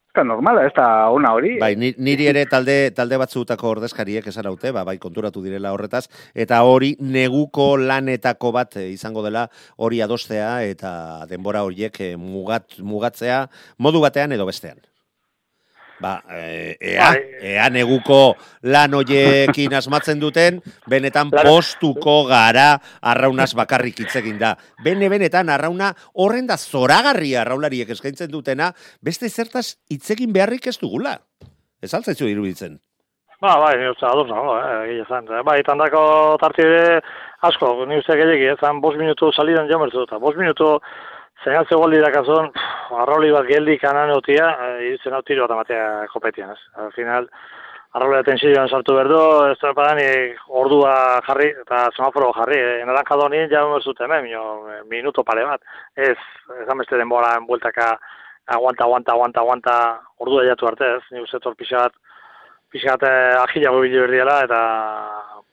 ez da normala, ez da ona hori. Bai, ni- niri ere talde talde batzuetako ordezkariek esan haute, ba, bai konturatu direla horretaz, eta hori neguko lanetako bat eh, izango dela hori adostea eta denbora horiek eh, mugat, mugatzea modu batean edo bestean. Ba, eh, ea, Bai. ea neguko lan hoiekin asmatzen duten, benetan postuko gara arraunaz bakarrik hitz egin da. Bene benetan arrauna horren da zoragarria arraulariek eskaintzen dutena, beste zertaz hitz egin beharrik ez dugula. Ez altzaizu iruditzen. Ba, bai, ni uste ados nago, eh. Bai, tandako tartide asko, ni uste gehiagi, ezan bost minutu salidan jamertu eta bost minutu zeinatze gol dirakazun, arrauli bat geldi kanan eutia, e, irutzen hau tiro bat amatea kopetian, ez. Al final, arrola tensioan sartu berdu, ez da padan, ordua jarri, eta semaforo jarri, e, naranja doni ja ez dut hemen, mino, minuto pare bat. Ez, ez ameste denbora bueltaka, aguanta, aguanta, aguanta, aguanta, ordua jatu arte, ez, ni uste tor pixat eh, ahilago bili berdiela, eta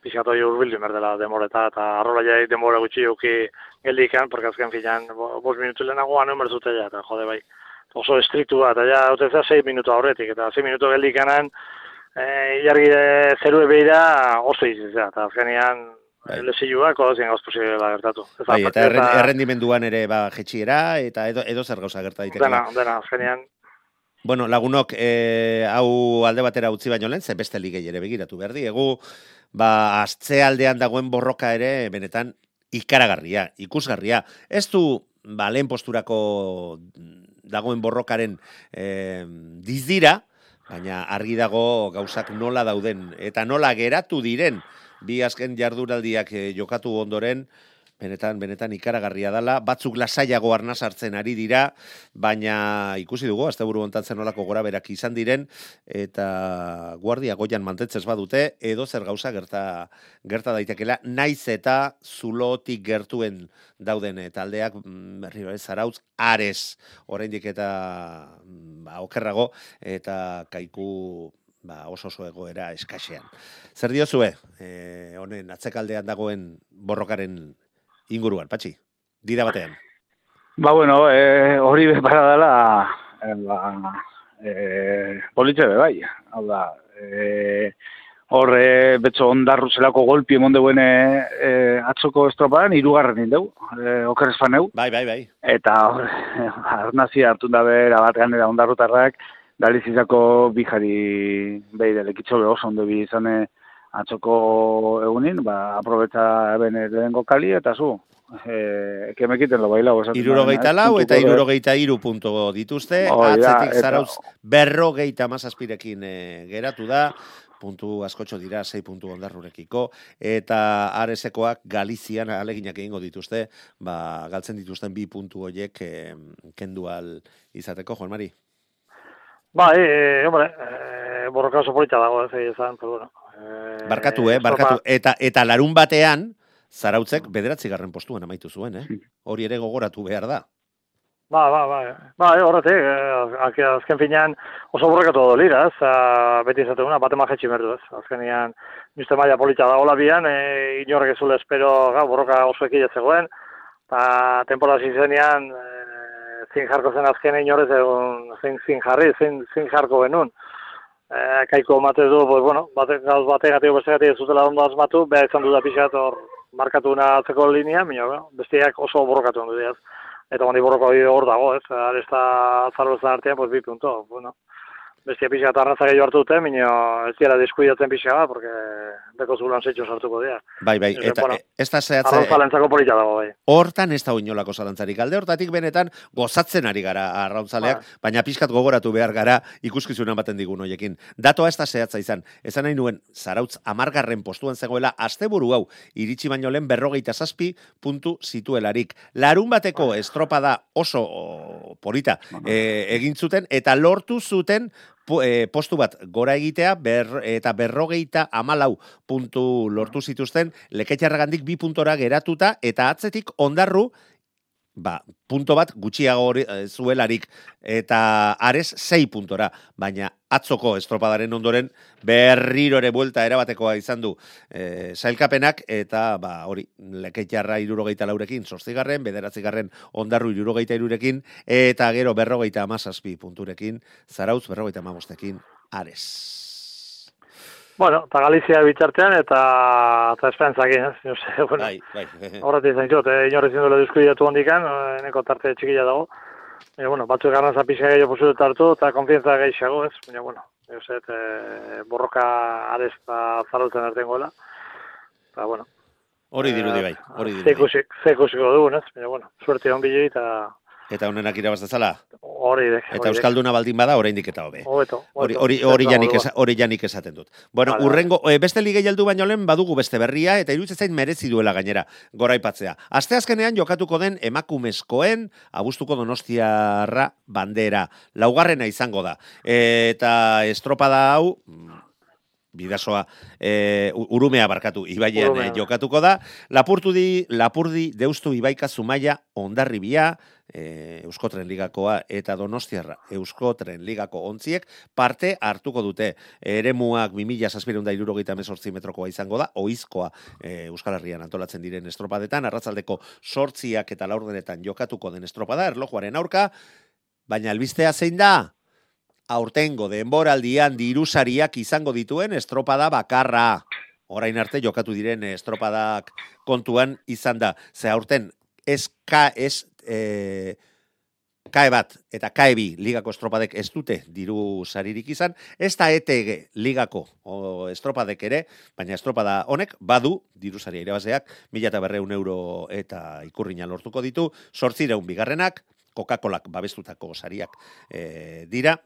pixat hori urbildu berdela demoreta, eta arrola jai denbora gutxi uki geldikan, porque azken filan, bos minutu lehenagoan emer zutela, eta jode bai, oso estriktu bat, eta ja, utezea 6 minutu aurretik, eta 6 minutu geldikanan, eh jarri zeru beira oso izizea, eta azkenean bai. lesiluak odozien gauz posibela gertatu. bai, eta errendimenduan ere ba, jetxiera, eta edo, edo zer gauza gerta daiteke. Dena, dena, azkenean. Bueno, lagunok, e, hau alde batera utzi baino lehen, ze beste ligei ere begiratu behar egu, ba, aztze aldean dagoen borroka ere, benetan, ikaragarria, ikusgarria. Ez du, ba, lehen posturako dagoen borrokaren e, dizdira, baina argi dago gauzak nola dauden eta nola geratu diren bi azken jarduraldiak eh, jokatu ondoren benetan, benetan ikaragarria dela, batzuk lasaiago arnaz hartzen ari dira, baina ikusi dugu, azte buru ontatzen nolako gora berak izan diren, eta guardia goian mantetzez badute, edo zer gauza gerta, gerta daitekela, naiz eta zulotik gertuen dauden taldeak, mm, berri ez zarautz, ares, oraindik eta mm, ba, okerrago, eta kaiku ba, oso oso egoera eskaxean. Zer diozue, e, honen atzekaldean dagoen borrokaren inguruan, patxi, dira batean. Ba, bueno, e, hori bepara dela, e, ba, e, politxe be, bai. Hau da, e, horre betxo ondarru zelako golpi emon deuen e, atzoko estropadan, irugarren indeu, e, okeres faneu. Bai, bai, bai. Eta hor, arnazia hartu da bera bat ganera ondarrutarrak, dalizizako bijari behide lekitxo oso ondo bi izane, atzoko egunin, ba, aprobetza eben lehenko kali, eta zu, e, kemekiten lo baila. Iruro geita lau eta iruro geita iru punto dituzte, oh, atzetik eta... zarauz berro geita mazazpirekin e, geratu da, puntu askotxo dira, sei puntu ondarrurekiko, eta aresekoak Galizian aleginak egingo dituzte, ba, galtzen dituzten bi puntu horiek e, kendual izateko, Juan Mari? Ba, e, hombre, e, borroka oso polita dago, ez egin pero bueno, Eh, barkatu, eh, barkatu. Eta, eta larun batean, zarautzek bederatzi garren postuan amaitu zuen, eh? Hori ere gogoratu behar da. Ba, ba, ba, ba, e, horretik, eh, azken finean oso burrekatu edo lira, ez, beti izate una, bate majetxi merdu, ez, azken finean, nizte maia polita da hola bian, e, inorrek ezule espero, ga, borroka oso ekile zegoen, eta temporada zizenean, e, zin jarko zen azken inorrez egun, zin, zin jarri, zin, zin jarko benun eh, kaiko mate du, pues, bueno, bate, gauz bate gati beste gati ez zutela ondo azmatu, beha izan du da pixat hor markatu atzeko linea, minio, besteak oso borrokatu ondo diaz. Eta gondi borroko hor dago, ez, aresta zarrozan artean, pues, bi punto, bueno bestia pixka eta arraza gehiago hartu dute, minio ez dira diskuidatzen pixka bat, porque beko zulan zeitxo sartuko dira. Bai, bai, eta bueno, ez da zehatze... Arraza lentzako polita dago, bai. Hortan ez da oinolako zalantzarik. Alde hortatik benetan gozatzen ari gara arrautzaleak, bai. baina pixkat gogoratu behar gara ikuskizunan baten digun hoiekin. Datoa ez da zehatza izan. Ezan nahi nuen, zarautz amargarren postuan zegoela, asteburu hau, iritsi baino lehen berrogeita zazpi puntu zituelarik. Larun bateko estropada oso polita e, egin zuten, eta lortu zuten e, postu bat gora egitea ber, eta berrogeita amalau puntu lortu zituzten leketxarragandik bi puntora geratuta eta atzetik ondarru ba, punto bat gutxiago e, zuelarik eta ares 6 puntora, baina atzoko estropadaren ondoren berriro ere buelta erabatekoa izan du e, sailkapenak eta ba, hori lekeitarra irurogeita laurekin sostigarren, bederatzigarren ondarru irurogeita irurekin eta gero berrogeita amazazpi punturekin, zarauz berrogeita amabostekin ares. Bueno, eta Galizia bitartean eta eta esperantzakin, ez? No bueno, bai, bai. Horretik zain zut, eh, inorrez indela diskuidatu hondikan, eh, neko tarte txikila dago. E, bueno, batzu egarran zapisa gehiago posible hartu eta konfientza gehiago, ez? Baina, bueno, ez, eh, borroka arez eta zarrotzen artean goela. Eta, bueno. Hori dirudi bai, hori dirudi. Zekusiko dugun, ez? Baina, bueno, suerte hon bilei eta Eta honenak irabaz dezala? Hori dek. Eta Euskalduna baldin bada, oraindik eta hobe. Hori, hori, hori, janik, hori janik esaten dut. Bueno, vale, urrengo, e, beste ligei heldu baino lehen badugu beste berria, eta iruditzen zain merezi duela gainera, gora ipatzea. Aste azkenean jokatuko den emakumezkoen, abustuko donostiarra bandera. Laugarrena izango da. E, eta estropada hau, bidasoa, e, urumea barkatu, ibaian Urumea. eh, jokatuko da. Lapurdi, Lapurdi, Deustu, Ibaika, Zumaia, Ondarribia, e, Euskotren Ligakoa eta Donostiarra Euskotren Ligako ontziek parte hartuko dute. Eremuak 2000 irurogeita mesortzi metrokoa izango da, oizkoa e, Euskal Herrian antolatzen diren estropadetan, arratzaldeko sortziak eta laurdenetan jokatuko den estropada, erlojuaren aurka, baina albistea zein da? Aurtengo denboraldian dirusariak izango dituen estropada bakarra. Orain arte jokatu diren estropadak kontuan izan da. Ze aurten ez ka, ez e, kae bat eta kae bi ligako estropadek ez dute diru saririk izan, ez da ETG ligako o, estropadek ere, baina estropada honek badu diru saria irabazeak, mila eta berreun euro eta ikurrina lortuko ditu, sortzireun bigarrenak, Coca-Colak babestutako sariak e, dira,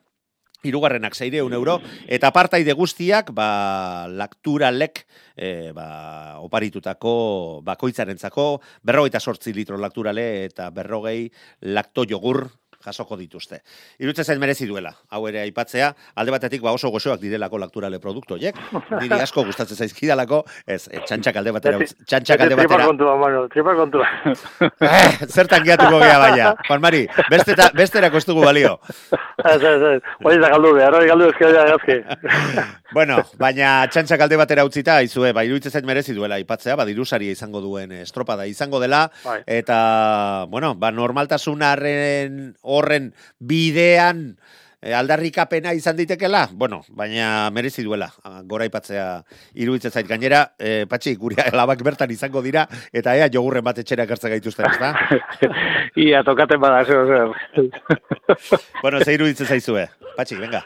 Hirugarrenak zeireun euro, eta partaide guztiak, ba, lakturalek, e, ba, oparitutako bakoitzarentzako, berrogeita sortzi litro lakturale eta berrogei lakto jogur jasoko dituzte. Irutze zain merezi duela, hau ere aipatzea, alde batetik ba oso goxoak direlako lakturale produktu, jek? Niri asko gustatzen zaizkidalako, ez, e, txantxak alde batera, txantxak alde Tripa batera, kontua, Manu, tripa kontua. eh, zertan gehiatuko gea baina, Juan Mari, besteta, besterako ez dugu balio. Ez, ez, ez. Hori da galdu behar, hori galdu ezkera gazki. bueno, baina txantxak alde batera utzita, izue, ba, iruditzen zait merezi duela aipatzea, ba, dirusaria izango duen eh, estropada izango dela, Bai. eta, bueno, ba, normaltasunaren horren bidean eh, aldarrikapena izan ditekela, bueno, baina merezi duela, ah, gora aipatzea iruditzen zait gainera, eh, patxi, gure alabak bertan izango dira, eta ea jogurren bat etxera ekartzen gaituzten, ez da? Ia, tokaten bada, zer, zer. bueno, ze iruditzen zaizue, patxi, venga.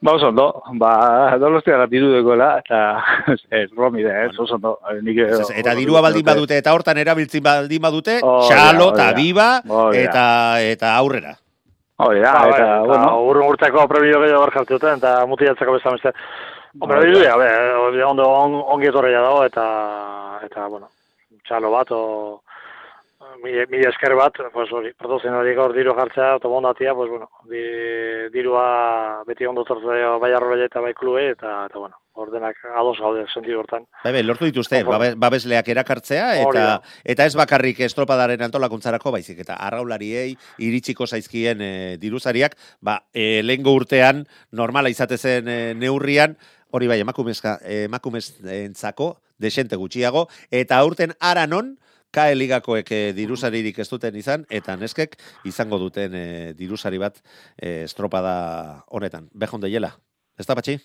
Ba, oso ondo, ba, donostia gatiru dekoela, eta ez, romide, ez, oso ondo. Eh, Nik, eh, Ez, eta dirua baldin badute, eta hortan erabiltzen baldin badute, da, xalo, hori eta da. biba, da. eta, eta aurrera. Hori da, Ba, bai, eta, bueno, urrun urteko premio gehiago hor jartzen, eta mutiatzeko besta beste. Hombre, Bai, hori du, be, ondo on, ongi etorria dago, eta, eta, bueno, txalo bat, o, mila, mila esker bat, pues hori, produzen hori gaur diru jartzea, otomondatia, pues bueno, di, dirua beti ondo tortzea bai arrola eta bai klube, eta, eta bueno, ordenak ados gaude sentidu hortan. Bai, bai, lortu dituzte, babesleak erakartzea, eta, eta ez bakarrik estropadaren antolakuntzarako, baizik, eta arraulariei iritsiko zaizkien e, diruzariak, ba, e, lehengo urtean, normala izate zen e, neurrian, hori bai, emakumezka, emakumezentzako, desente gutxiago, eta aurten aranon, kae ligakoek e, dirusaririk ez duten izan, eta neskek izango duten e, dirusari bat e, estropada honetan. Bejon deiela, ez da patxi?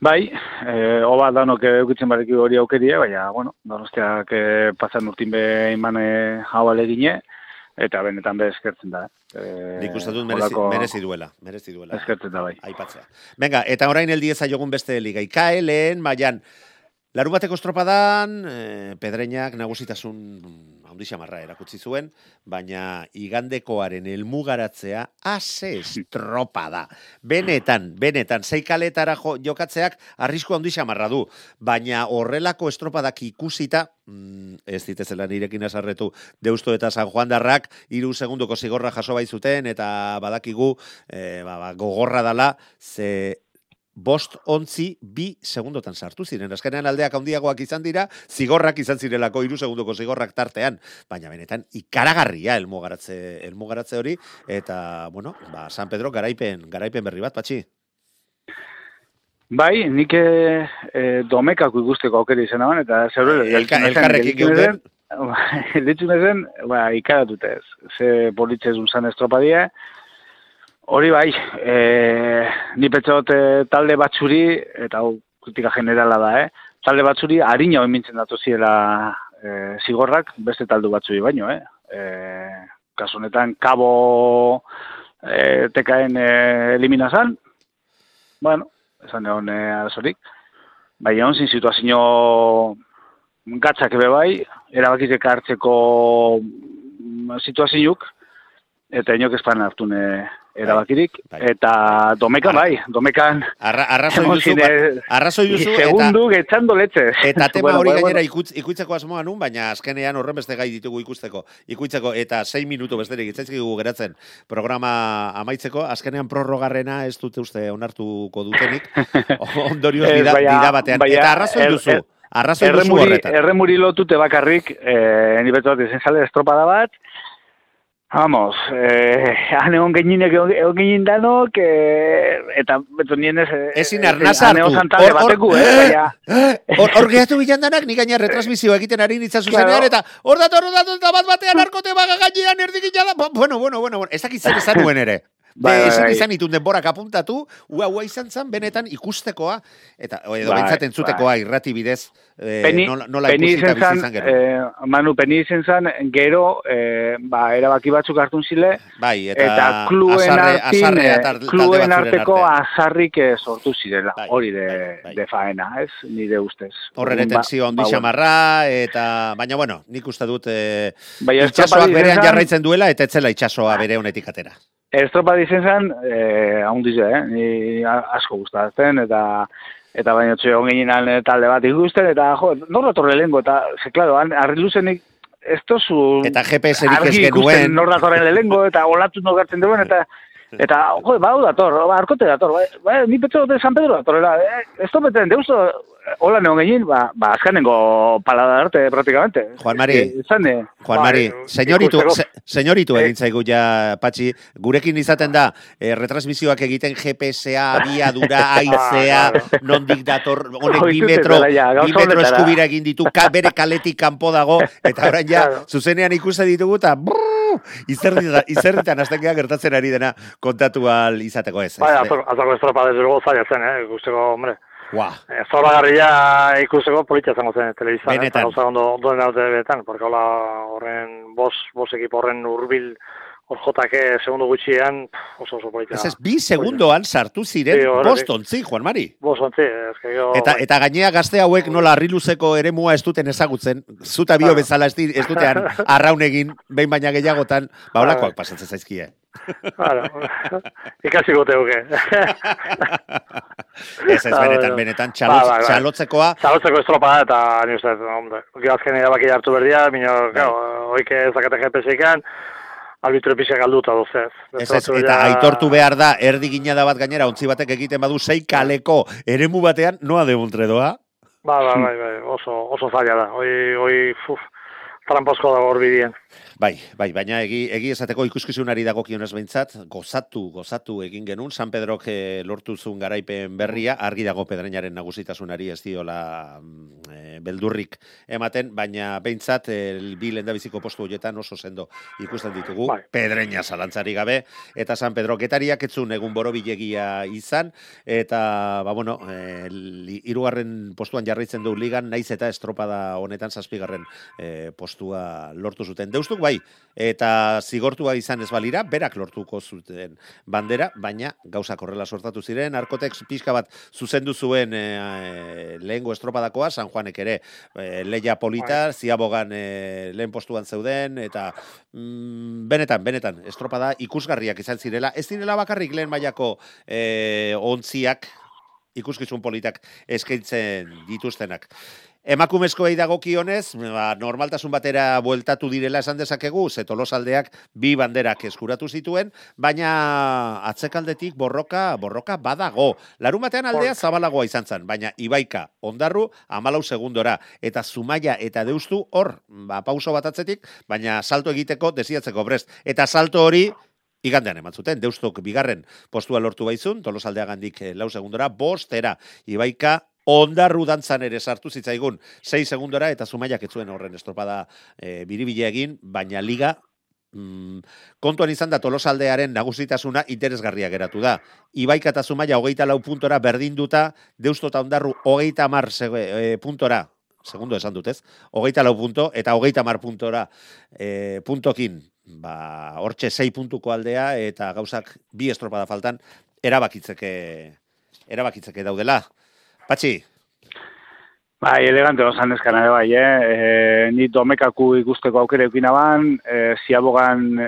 bai, eh, oba danok eukitzen bareki hori aukerie, baina, bueno, donostiak eh, pasan urtin be imane hau alegine, eta benetan be eskertzen da. Eh, Nik uste dut merezi, holako- merezi duela, merezi duela. Eskertzen da, bai. aipatzea. Venga, eta orain eldieza jogun beste liga. Ikae lehen, larun bateko estropadan, eh, pedreinak nagusitasun handixa marra erakutsi zuen, baina igandekoaren elmugaratzea ase estropada. Benetan, benetan, zeikaletara jo, jokatzeak arrisku handixa marra du, baina horrelako estropadak ikusita, mm, ez ditezela nirekin azarretu, Deusto eta San Juan darrak, iru segundoko zigorra jaso bai zuten, eta badakigu, eh, ba, ba, gogorra dala, ze bost ontzi bi segundotan sartu ziren. Azkenean aldeak handiagoak izan dira, zigorrak izan zirelako hiru segundoko zigorrak tartean, baina benetan ikaragarria elmugaratze, elmugaratze hori, eta, bueno, ba, San Pedro garaipen, garaipen berri bat, patxi. Bai, nik eh, eh, domekako ikusteko aukera izan haban, eta zeure... Elka- elkarrekin geuden. Ditzun ezen, ba, ikaratute ez. Ze politzez unzan estropadia. Hori bai, e, ni petxot eh, talde batzuri, eta hau kritika generala da, eh? talde batzuri harina mintzen datu ziela e, zigorrak, beste taldu batzuri baino, eh? E, kasu honetan, kabo e, tekaen e, eliminazan, bueno, esan egon e, arazorik, bai egon zin situazio gatzak ebe bai, erabakitek hartzeko mm, situazioak, eta inok espan hartune erabakirik, bai. eta domeka bai, domekan Arra, arrazoi duzu, ba- arrazoi duzu, eta, segundu getxando letxe. eta tema Bueno, hori bueno, gainera ikutz, ikuitzeko asmoa nun, baina azkenean horren beste gai ditugu ikusteko. Ikuitzeko, eta 6 minutu besterik itzaizkigu geratzen programa amaitzeko, azkenean prorrogarrena ez dute uste onartuko dutenik, ondorioz baina- bida batean. baina eta arrazoi er- duzu, er- arrazoi duzu horretan. erremuri lotute bakarrik, eh, ni beto bat izen estropada bat, Vamos, eh, han egon geninek egon, genin danok, eh, eta beto nien ez... eh, Ezin eh, arnaz han hartu. zantale bateku, eh, baina... Hor, hor gehatu bilan danak, nik gaina retransmisio egiten ari nitza zuzenean, eta hor dator, hor dator, eta bat batean arkote baga gainean erdikina da. Bo- Bueno, bueno, bueno, bueno. Ez dakit zer esan nuen ere. Bai, Bai, bai, bai. izan itun denborak apuntatu, ua, ua izan zen, benetan ikustekoa, eta edo Bai, bentsat entzutekoa irrati bidez, eh, Peni, nola, nola peni ikusita bizi zan, izan genuen. eh, Manu, peni izen zan, gero, eh, ba, erabaki batzuk hartun zile, bai, eta, eta, kluen azarre, artin, azarre eh, atar- kluen arteko artean. azarrik eh, sortu zirela, Bai, hori de, bai, bai. de faena, ez, nire ustez. Horre ere Orduan, tensio ba, bueno. xamarra, eta, baina bueno, nik uste dut, eh, Bai, itxasoak berean jarraitzen duela, eta etzela itxasoa bere honetik atera. Estropa dizen zen, eh, haundiz, eh, ni asko gustatzen, eta eta baina txo egon ginen talde bat ikusten, eta jo, norra torre lehenko, eta, ze, klaro, arri luzenik, ez tozu... Eta GPS-erik ez genuen. Nor datorren lehenko, eta olatu nogartzen duen, eta Eta, jo, bau dator, ba, arkote dator, bai, bai, ni petxo dute San Pedro datorrela, eh, ez topeten, deusto, hola neon gehien, ba, ba, azkanengo palada arte, praktikamente. Juan Mari, Izan, eh, Juan bai, Mari, señoritu, ikusteko. se, señoritu Eh. egin zaigu ja, Patxi, gurekin izaten da, eh, retransmisioak egiten GPS-a, abiadura, aizea, nondik dator, honek bi metro, bi metro eskubira egin ditu, ka, bere kaletik kanpo dago, eta orain ja, zuzenean ikuste ditugu, eta brrr, izerditan azten geha gertatzen ari dena kontatu al izateko ez. Bai, azoko estropa luego zaila zen, eh, ikusteko, hombre. Guau. Eh, Zoragarria ikusteko politia zango zen telebizan, eh, Benetan. eta gauza ondo, ondo dena benetan, porque hola horren, bos, bos ekipo horren urbil, hor jotake segundo gutxian, oso oso politia. Ez ez, bi segundoan sartu ziren Sí, horretik. bost ontzi, Juan Mari. Bos ontzi, ez que gero... Eta, eta gainea gazte hauek nola arriluzeko eremua ez duten ezagutzen, zuta bio Claro. bezala ez, ez dutean arraun egin, behin baina gehiagotan, ba holakoak Bai. pasatzen zaizkie. Claro, ikasi gote huke. Ez ez, Ah, benetan, benetan, txalotz, Bai, bai, bai. txalotzekoa, Zalotzeko estropa eta ni uste, azken erabaki hartu berdia, minio, claro, oike zakate GPS-ekan, arbitro pixak galduta duzez. ez ez, eta aitortu behar da, erdi gina da bat gainera, ontzi batek egiten badu, sei kaleko eremu batean, noa de doa? Ba, ba, bai, bai, oso, oso zaila da. Hoi, hoi, fuf, tramposko dago hor bidien. Bai, bai, baina egi, egi esateko ikuskizunari dagokionez behintzat, gozatu, gozatu egin genuen, San Pedrok eh, lortu zuen garaipen berria, argi dago pedreñaren nagusitasunari ez diola eh, beldurrik ematen, baina behintzat eh, bi lendabiziko postu horietan oso sendo ikusten ditugu, Bai. pedreña zalantzari gabe, eta San Pedro getariak etzun egun boro bilegia izan, eta, ba, bueno, li- hirugarren postuan jarraitzen du ligan, naiz eta estropada honetan zazpigarren eh, postua lortu zuten. Deustuk bai, eta zigortua izan ez balira, berak lortuko zuten bandera, baina gauzak horrela sortatu ziren, arkotek pixka bat zuzendu zuen e, lehengo estropadakoa, San Juanek ere e, leia polita, ziabogan e, lehen postuan zeuden, eta mm, benetan, benetan, estropada ikusgarriak izan zirela, ez direla bakarrik lehen mailako e, ontziak, ikuskizun politak eskaintzen dituztenak. Emakumezkoei dagokionez, ba, normaltasun batera bueltatu direla esan dezakegu, ze tolosaldeak bi banderak eskuratu zituen, baina atzekaldetik borroka, borroka badago. Larun batean aldea zabalagoa izan zen, baina Ibaika, ondarru, amalau segundora, eta Zumaia eta Deustu hor, ba, pauso bat atzetik, baina salto egiteko desiatzeko brest. Eta salto hori, Igandean eman zuten, deustok bigarren postua lortu baizun, tolosaldeagandik eh, lau segundora, bostera, Ibaika ondarru dantzan ere sartu zitzaigun 6 segundora eta Zumaiak ez zuen horren estropada e, biribile egin, baina liga mm, kontuan izan da tolosaldearen nagusitasuna interesgarria geratu da. Ibaika eta Zumaia hogeita lau puntora berdinduta, deusto eta ondarru hogeita mar e, puntora, segundo esan dutez, hogeita lau punto, eta hogeita mar puntora e, puntokin, ba, hortxe sei puntuko aldea, eta gauzak bi estropada faltan, erabakitzeke, erabakitzeke daudela. Patxi, Bai, elegante osan eskan ere bai, eh? E, ni domekaku ikusteko aukera eukina ban, e, ziabogan e,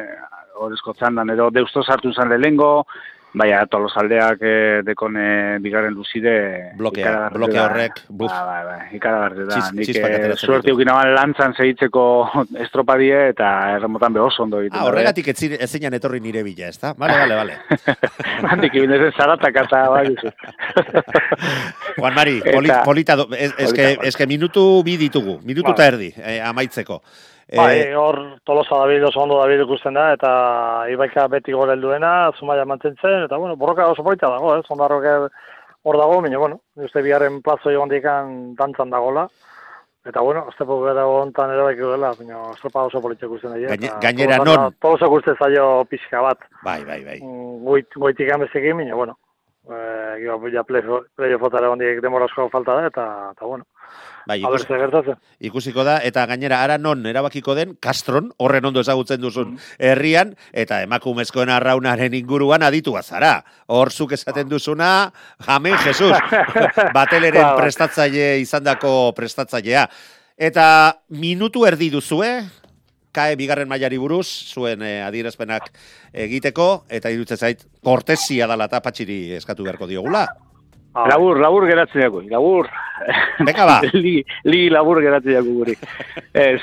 horrezko txandan, edo deusto sartu zen lehengo, Baina, tolos aldeak eh, dekone bigarren luzide... Blokea, da. horrek, buf. Ba, ba, ba, ikaragarri da. Txis- Nik eh, suerte ditu. ukin aban lantzan segitzeko estropadie eta erremotan behoz ondo egiten. Ah, horregatik ez zine- ez zinan etorri nire bila, ez da? Bale, bale, bale. Handik ibin ez zaratak eta bai. Juan Mari, polita, do, ez, ez, que, Polita, ez que minutu bi ditugu, minutu eta Bai. erdi, eh, amaitzeko. Bai, Eh, hor Tolosa David oso ondo David ikusten da, eta Ibaika beti gore helduena, Zumaia mantentzen, eta bueno, borroka oso polita dago, ez, ondarroke hor dago, baina bueno, uste biharren plazo egon dikan dantzan dagola, eta bueno, aztepo gara hontan ere baik dela, baina estropa oso polita ikusten da. Gaine- gainera non? Tolosa ikusten zaio pixka bat, bai, bai, bai. mm, goit, goitik amezekin, baina bueno, eh, ja playoffotara egon dik demora asko falta da, eta, eta bueno, Bai, ikus, gertatzen. ikusiko da, eta gainera ara non erabakiko den, Castron, horren ondo ezagutzen duzun herrian, eta emakumezkoen arraunaren inguruan aditua zara. Hor zuk esaten duzuna, jamen, Jesus, bateleren Ba, ba. prestatzaile izandako prestatzailea. Eta minutu erdi duzue, kae bigarren mailari buruz, zuen eh, adierazpenak egiteko, eta irutzen zait, kortesia dala eta patxiri eskatu beharko diogula. Ah, Labur, labur geratzen dago, labur. Beka ba. li, li labur geratzen dago guri. ez,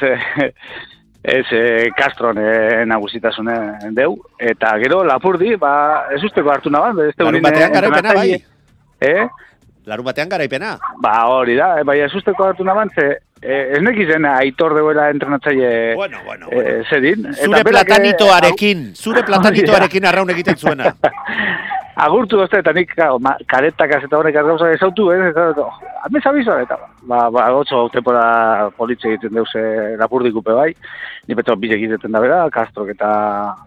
ez eh, Castron eh, nagusitasune deu. Eta gero, lapurdi, ba, ez usteko hartu naban. Beste Larun batean garaipena, bai. Eh? Larun batean garaipena. Ba, hori da, eh, bai, ez usteko hartu naban, ze, eh, ez nekizen aitor deuela entrenatzaile Bueno, bueno, bueno. eh, zedin. Eta Zure eh, platanitoarekin, zure platanitoarekin arraun egiten zuena. agurtu dozte, eta nik claro, ma, karetakaz eta horrek gauza ezautu, eh? Eta, eta, Hamez abizo, eta ba, ba, otso tempora politxe egiten deuse lapurdikupe bai, ni beto bile egiten da bera, Castrok eta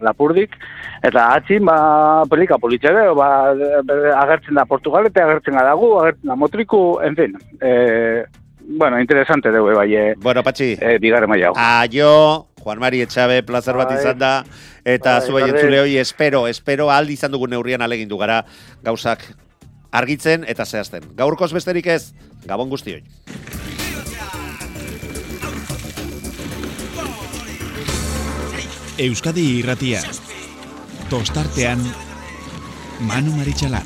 lapurdik, eta atzin, ba, pelika politxe gero, ba, agertzen da Portugalete, agertzen da dagu, agertzen da motriku, en fin, eh, bueno, interesante deue bai, eh, Bueno, Patxi, eh, bigarren maila hau. aio, Juan Mari Etxabe, plazer bat Bai. izan da, eta Bai, zuei berdin. entzule hoi espero, espero aldi izan dugun neurrian alegindu gara gauzak argitzen eta zehazten. Gaurkoz besterik ez, gabon guztioi. Euskadi irratia. Tostartean Manu Maritxalar.